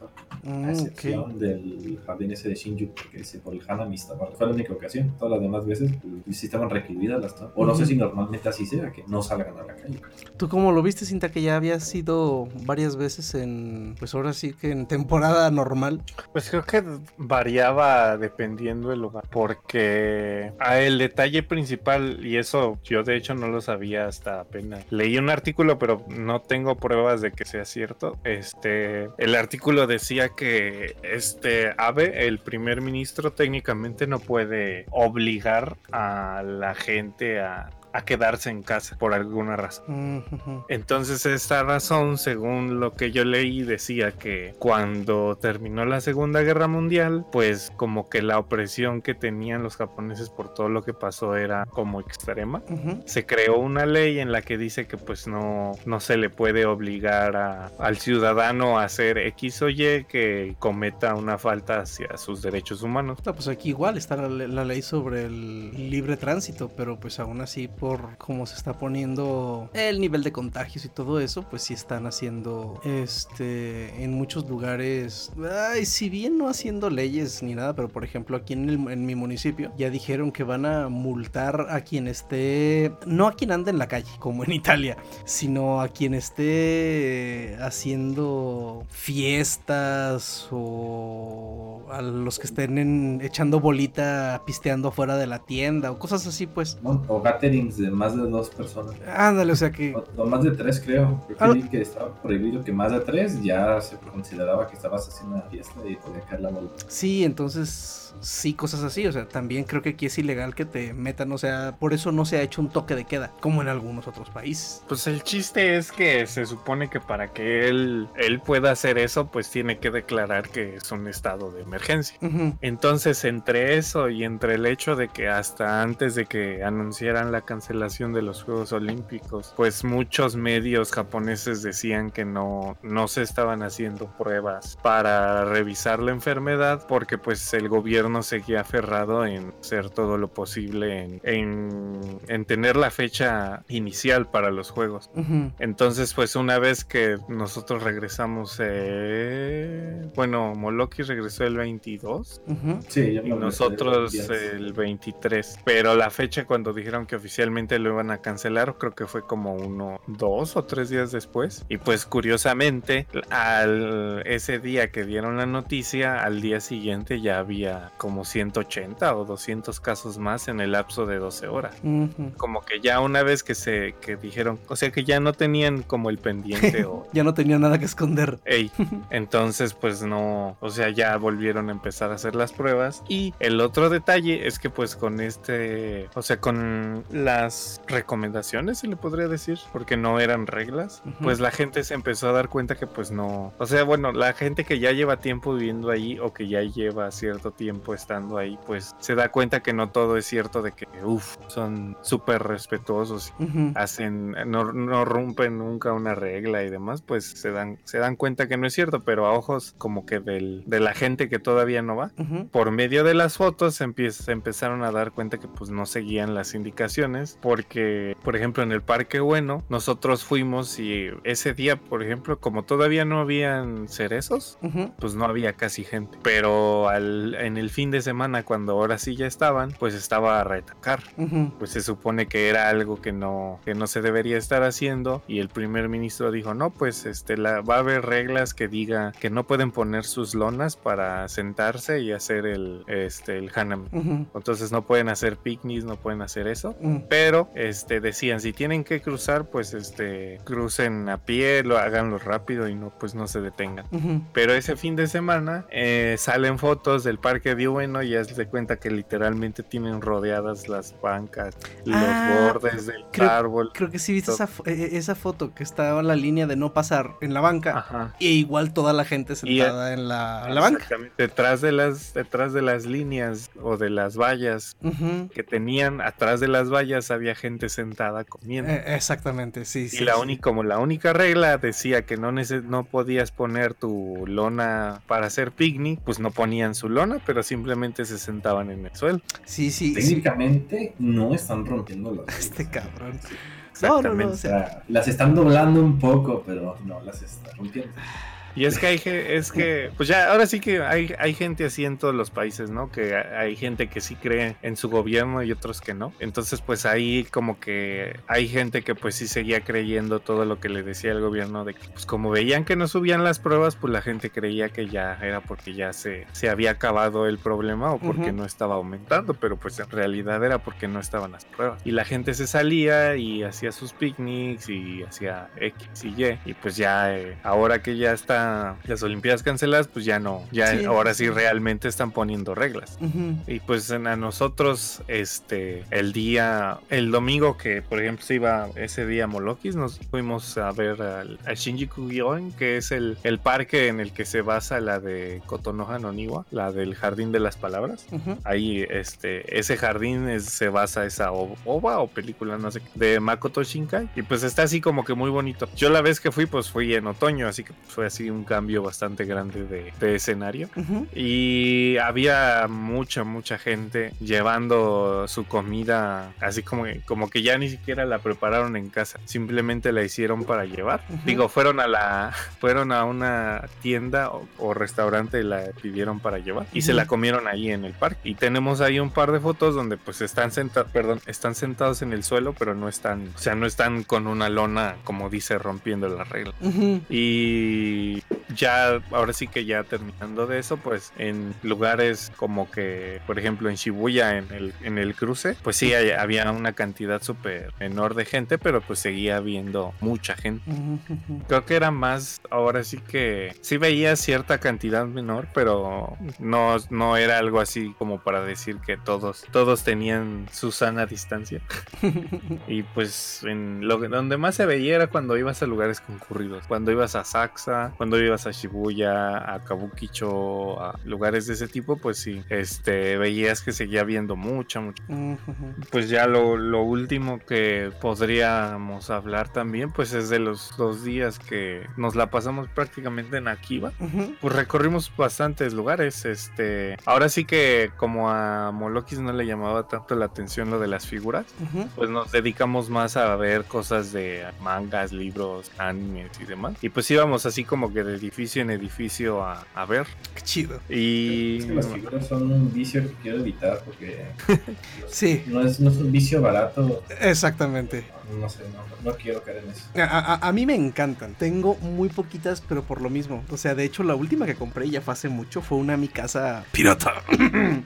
Mm, a excepción del jardín ese de Shinjuku, que ese por el Hanami estaba. Fue la única ocasión. Todas las demás veces pues, sí estaban recluidas las. O no sé si normalmente así sea, que no salgan a la calle. ¿Tú cómo lo viste, Cinta, que ya habías ido varias veces en, pues ahora sí que en temporada normal? Pues creo que variaba dependiendo del lugar, porque a el detalle principal, y eso yo de hecho no lo sabía hasta apenas. Leí un artículo, pero no tengo pruebas de que sea cierto. Este, el artículo decía que este Abe, el primer ministro, técnicamente no puede obligar a la gente a a quedarse en casa por alguna razón. Entonces esta razón, según lo que yo leí, decía que cuando terminó la Segunda Guerra Mundial, pues como que la opresión que tenían los japoneses por todo lo que pasó era como extrema. Se creó una ley en la que dice que pues no, no se le puede obligar a- al ciudadano a hacer X o Y que cometa una falta hacia sus derechos humanos. No, pues aquí igual está la, la ley sobre el libre tránsito, pero pues aún así por cómo se está poniendo el nivel de contagios y todo eso, pues sí están haciendo este en muchos lugares, ay, si bien no haciendo leyes ni nada, pero por ejemplo aquí en, el- mi municipio ya dijeron que van a multar a quien esté, no a quien ande en la calle, como en Italia, sino a quien esté haciendo fiestas o a los que estén echando bolita pisteando afuera de la tienda o cosas así pues. ¿no? O de más de dos personas. Ándale, o sea que... O, o más de tres, creo. Creo que Ah. que estaba prohibido que más de tres ya se consideraba que estabas haciendo una fiesta y podía caer la multa. Sí, entonces sí, cosas así. O sea, también creo que aquí es ilegal que te metan. O sea, por eso no se ha hecho un toque de queda, como en algunos otros países. Pues el chiste es que se supone que para que él, él pueda hacer eso, pues tiene que declarar que es un estado de emergencia. Entonces, entre eso y entre el hecho de que hasta antes de que anunciaran la cancelación de los Juegos Olímpicos, pues muchos medios japoneses decían que no, no se estaban haciendo pruebas para revisar la enfermedad porque pues el gobierno seguía aferrado en hacer todo lo posible en, en, en tener la fecha inicial para los Juegos. Entonces, pues una vez que nosotros regresamos, eh, bueno, Moloki regresó el 22 Ujú. Sí, y nosotros el 23. Pero la fecha cuando dijeron que oficialmente lo iban a cancelar, creo que fue como uno, dos o tres días después. Y pues curiosamente, al ese día que dieron la noticia, al día siguiente ya había como 180 o 200 casos más en el lapso de 12 horas Ujú. como que ya una vez que se que dijeron, o sea que ya no tenían como el pendiente o Ya no tenía nada que esconder. Ey, entonces pues no, o sea, ya volvieron a empezar a hacer las pruebas y el otro detalle es que pues con este, o sea, con las recomendaciones se le podría decir, porque no eran reglas, Ujú. pues la gente se empezó a dar cuenta que pues no, o sea, bueno, la gente que ya lleva tiempo viviendo ahí o que ya lleva cierto tiempo estando ahí, pues se da cuenta que no todo es cierto de que, uff, son súper respetuosos Ujú. hacen, no, no rompen nunca una regla y demás, pues se dan, se dan cuenta que no es cierto, pero a ojos como que del, de la gente que todavía no va. Ujú. Por medio de las fotos se, empieza- se empezaron a dar cuenta que pues no seguían las indicaciones porque, por ejemplo, en el Parque Bueno, nosotros fuimos y ese día, por ejemplo, como todavía no habían cerezos, Ujú. pues no había casi gente. Pero al, en el fin de semana, cuando ahora sí ya estaban, pues estaba a retacar Ujú. pues se supone que era algo que no que no se debería estar haciendo y el primer ministro dijo no pues este la, va a haber reglas que diga que no pueden poner sus lonas para sentarse y hacer el este el hanami Ujú. entonces no pueden hacer picnics no pueden hacer eso Ujú. pero este decían si tienen que cruzar pues este crucen a pie lo háganlo rápido y no pues no se detengan pero ese fin de semana eh, salen fotos del parque de Ueno y ya se cuenta que literalmente tienen rodeadas las bancas, los Ah, bordes del creo- árbol. Creo que sí viste esa, fo- eh, esa foto que estaba la línea de no pasar en la banca. Ajá. E igual toda la gente sentada en la, la banca. Detrás de las, detrás de las líneas o de las vallas que tenían, atrás de las vallas había gente sentada comiendo. Eh, exactamente, sí, sí. y la sí. única, como la única regla decía que no, no podías poner tu lona para hacer picnic, pues no ponían su lona, pero simplemente se sentaban en el suelo. Sí, sí, sí. Técnicamente no están rompiendo las reglas. Este cabrón. No, no, no, o sea, las están doblando un poco, pero no las están rompiendo. Y es que hay es que, pues ya, ahora sí que hay, hay gente así en todos los países, ¿no? Que ha- hay gente que sí cree en su gobierno y otros que no. Entonces, pues ahí como que hay gente que pues sí seguía creyendo todo lo que le decía el gobierno de que, pues como veían que no subían las pruebas, pues la gente creía que ya era porque ya se, se había acabado el problema o porque Ujú. no estaba aumentando, pero pues en realidad era porque no estaban las pruebas. Y la gente se salía y hacía sus picnics y hacía X y Y. Y pues ya, eh, ahora que ya las Olimpiadas canceladas, pues ya no, ya Sí. ahora sí realmente están poniendo reglas. Y pues a nosotros, este, el día, el domingo que por ejemplo se iba ese día a Molokis, nos fuimos a ver al, al Shinjuku-gyoen, que es el, el parque en el que se basa la de Kotonoha no Niwa, la del Jardín de las Palabras. Ahí, este, ese jardín es- se basa esa ova o película, no sé, de Makoto Shinkai. Y pues está así como que muy bonito. Yo la vez que fui, pues fui en otoño, así que fue así un cambio bastante grande de, de escenario. Ujú. Y había mucha, mucha gente llevando su comida, así como, como que ya ni siquiera la prepararon en casa, simplemente la hicieron para llevar. Digo, fueron a la, fueron a una tienda o, o restaurante y la pidieron para llevar y se Ujú. la comieron ahí en el parque. Y tenemos ahí un par de fotos donde pues están sentados, perdón, están sentados en el suelo, pero no están, o sea, no están con una lona, como dice, rompiendo la regla. Y ya, ahora sí que ya terminando de eso, pues en lugares como que, por ejemplo, en Shibuya, en el, en el cruce, pues sí, hay- había una cantidad súper menor de gente, pero pues seguía habiendo mucha gente. Creo que era más, ahora sí que sí veía cierta cantidad menor, pero no, no era algo así como para decir que todos, todos tenían su sana distancia. Y pues en lo donde más se veía era cuando ibas a lugares concurridos, cuando ibas a Saxa, cuando ibas a Shibuya, a Kabukicho, a lugares de ese tipo, pues sí, este veías que seguía habiendo mucha, mucha. Ujú, ujú. Pues ya lo, lo último que podríamos hablar también, pues es de los dos días que nos la pasamos prácticamente en Akiba Ujú. pues recorrimos bastantes lugares. Este, ahora sí que como a Molokis no le llamaba tanto la atención lo de las figuras, Ujú. pues nos dedicamos más a ver cosas de mangas, libros, animes y demás. Y pues íbamos así como que de edificio en edificio a, a ver. Qué chido. Y Es que las figuras son un vicio que quiero evitar porque Sí, no es, no es un vicio barato. exactamente. No sé, no, no quiero caer en eso. A, a- a mí me encantan. Tengo muy poquitas, pero por lo mismo. O sea, de hecho, la última que compré ya fue hace mucho. Fue una mi casa pirata.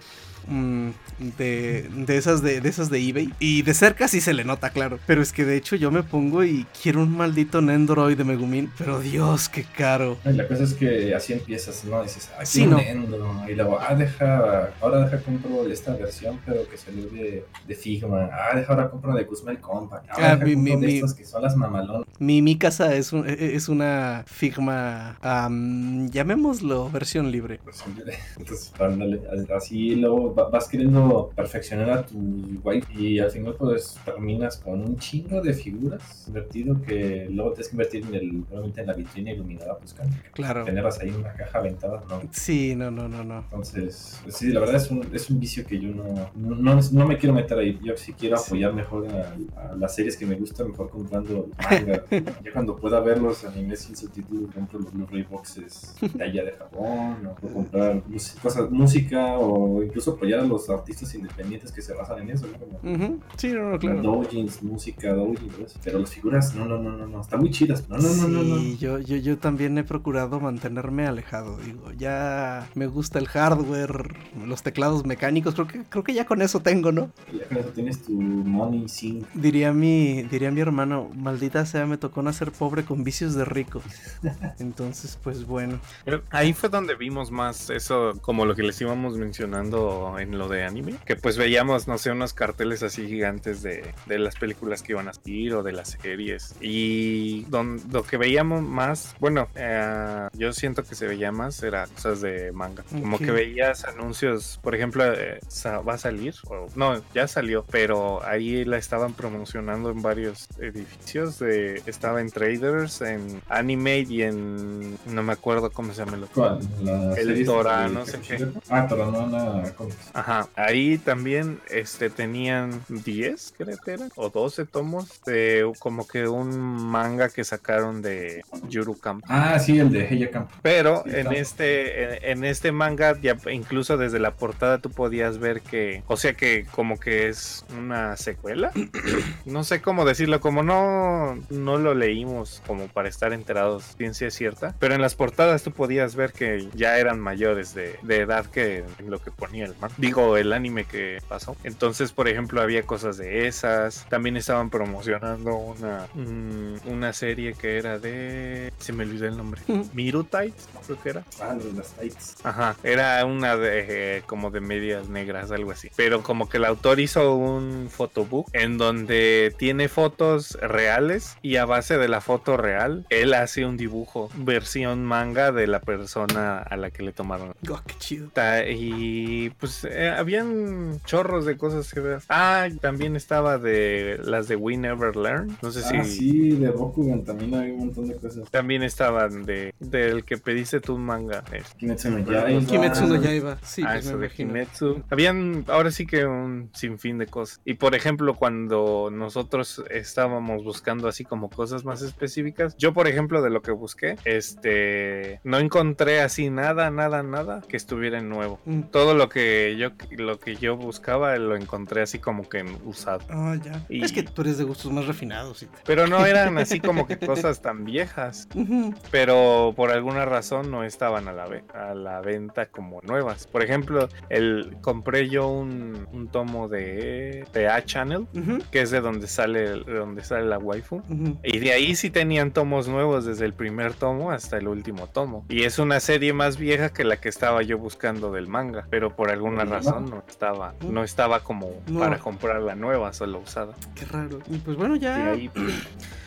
Mm, de, de esas de, de esas de eBay. Y de cerca sí se le nota, claro. Pero es que de hecho yo me pongo y quiero un maldito Nendoroid de Megumin. Pero Dios, qué caro. La cosa es que así empiezas, ¿no? Dices, ah, Sí, no. no. Y luego, ah, deja, ahora deja compro esta versión, pero que salió de, de Figma. Ah, deja ahora compro de Guzmán Compact. Ahora Ah, deja mi- de mi- que son las mamalonas. Mi, mi casa es, un- e- es una Figma, am, llamémoslo versión libre. Entonces, ándale, así luego vas queriendo perfeccionar a tu wife y al final pues terminas con un chingo de figuras invertido que luego tienes que invertir en el, obviamente en la vitrina iluminada pues buscando. Claro. Tenerlas ahí en una caja aventada, no. Sí, no, no, no, no. Entonces, pues sí, la verdad es un, es un vicio que yo no, no, no, no me quiero meter ahí. Yo sí quiero apoyar mejor a, a las series que me gustan, mejor comprando manga. ya cuando pueda ver los animes sin subtítulos, compro los Blu-ray boxes de allá de Japón, o puedo comprar cosas, música, o incluso apoyar a los artistas independientes que se basan en eso, ¿no? Como Ujú, Sí, no, no, claro. doujins, música, doujin, todo eso. Pero las figuras, no, no, no, no, no, están muy chidas. No, no, no, no, no. Sí, yo, yo, yo también he procurado mantenerme alejado. Digo, ya me gusta el hardware, los teclados mecánicos. Creo que, creo que ya con eso tengo, ¿no? Ya con eso tienes tu money sync. Diría mi, diría mi hermano, maldita sea, me tocó nacer pobre con vicios de rico. Entonces, pues bueno. Pero ahí fue donde vimos más eso, como lo que les íbamos mencionando en lo de anime, que pues veíamos, no sé, unos carteles así gigantes de, de las películas que iban a salir o de las series. Y don- lo que veíamos más, bueno, eh, yo siento que se veía más, era cosas de manga. Como que veías anuncios, por ejemplo, eh, va a salir, o no, ya salió, pero ahí la estaban promocionando en varios edificios. De, estaba en Traders, en Animate y en. No me acuerdo cómo se llama el otro. ¿Cuál? La El Tora, no sé qué. Ah, Toranona Comics. Ajá, ahí también este, tenían 10, creo que eran, o 12 tomos de como que un manga que sacaron de Yuru Camp. Ah, sí, el de Heya Camp. Pero Sí, en este, en, en este manga, ya incluso desde la portada tú podías ver que, o sea que como que es una secuela. no sé cómo decirlo, como no, no lo leímos como para estar enterados, ciencia cierta. Pero en las portadas tú podías ver que ya eran mayores de, de edad que en lo que ponía el manga. Digo, el anime que pasó. Entonces, por ejemplo, había cosas de esas. También estaban promocionando una, mm, una serie que era de... Se me olvidó el nombre. Ujú. Miru Tights, creo que era. Ah, de las Tights. Ajá, era una de eh, como de medias negras, algo así. Pero como que el autor hizo un photobook en donde tiene fotos reales y a base de la foto real, él hace un dibujo, versión manga de la persona a la que le tomaron. Oh, qué chido. Y pues eh, habían chorros de cosas que ver. Ah, también estaba de las de We Never Learn. No sé Ah, si sí, de Bokugan también hay un montón de cosas. también estaban de del que pediste tu manga. este. Kimetsu no Yaiba. Kimetsu no Yaiba. Sí, ah, pues me eso de. Kimetsu. Habían ahora sí que un sinfín de cosas. Y por ejemplo, cuando nosotros estábamos buscando así como cosas más específicas, yo por ejemplo de lo que busqué, este, no encontré así nada, nada, nada que estuviera en nuevo. Mm. Todo lo que yo lo que yo buscaba lo encontré así como que en usado. Ah, ya. Y- Es que tú eres de gustos más refinados. sí. Pero no eran así como que cosas tan viejas. Pero por alguna razón no estaban a la, ve- a la venta como nuevas. Por ejemplo, el, compré yo un, un tomo de, de A Channel, que es de donde sale, de donde sale la waifu. Y de ahí sí tenían tomos nuevos desde el primer tomo hasta el último tomo. Y es una serie más vieja que la que estaba yo buscando del manga, pero por alguna ¿El razón no estaba, no estaba como No. para comprar la nueva, solo usada. Qué raro. Y pues bueno, ya. ahí pues,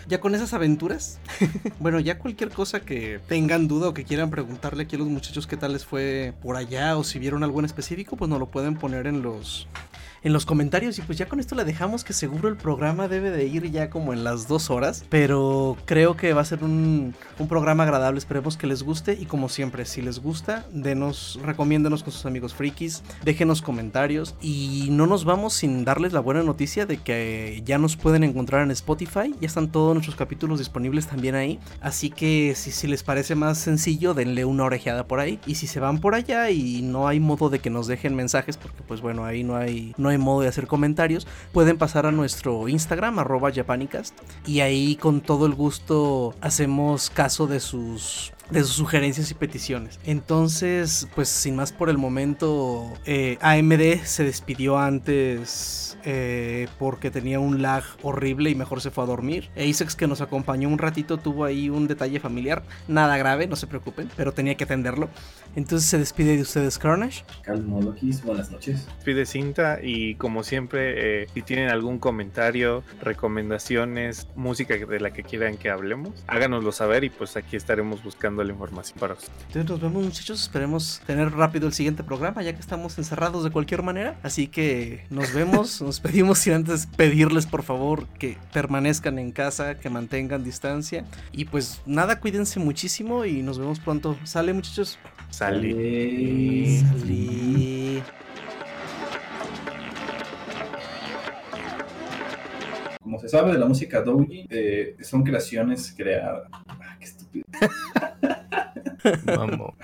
Ya con esas aventuras, bueno, ya cualquier cosa que tengan duda o que quieran preguntarle aquí a los muchachos qué tal les fue por allá o si vieron algo en específico, pues nos lo pueden poner en los en los comentarios y pues ya con esto la dejamos que seguro el programa debe de ir ya como en las dos horas, pero creo que va a ser un, un programa agradable, esperemos que les guste y como siempre, si les gusta, denos, recomiéndenos con sus amigos frikis, déjenos comentarios y no nos vamos sin darles la buena noticia de que ya nos pueden encontrar en Spotify, ya están todos nuestros capítulos disponibles también ahí, así que si, si les parece más sencillo, denle una orejeada por ahí. Y si se van por allá y no hay modo de que nos dejen mensajes, porque pues bueno, ahí no hay, no hay modo de hacer comentarios, pueden pasar a nuestro Instagram, arroba Japanicast, y ahí con todo el gusto hacemos caso de sus de sus sugerencias y peticiones. Entonces, pues sin más por el momento, eh, AMD se despidió antes eh, porque tenía un lag horrible y mejor se fue a dormir. Asex que nos acompañó un ratito tuvo ahí un detalle familiar, nada grave, no se preocupen, pero tenía que atenderlo. Entonces se despide de ustedes Carnage. Lokis, buenas noches. pide cinta y como siempre eh, si tienen algún comentario recomendaciones música de la que quieran que hablemos háganoslo saber y pues aquí estaremos buscando la información para ustedes Entonces nos vemos muchachos, esperemos tener rápido el siguiente programa ya que estamos encerrados de cualquier manera. Así que nos vemos, nos pedimos sin antes pedirles por favor que permanezcan en casa, que mantengan distancia. Y pues nada, cuídense muchísimo y nos vemos pronto. Sale muchachos. salí Salí. Como se sabe de la música doujin, eh, son creaciones creadas. Ah, まあもう。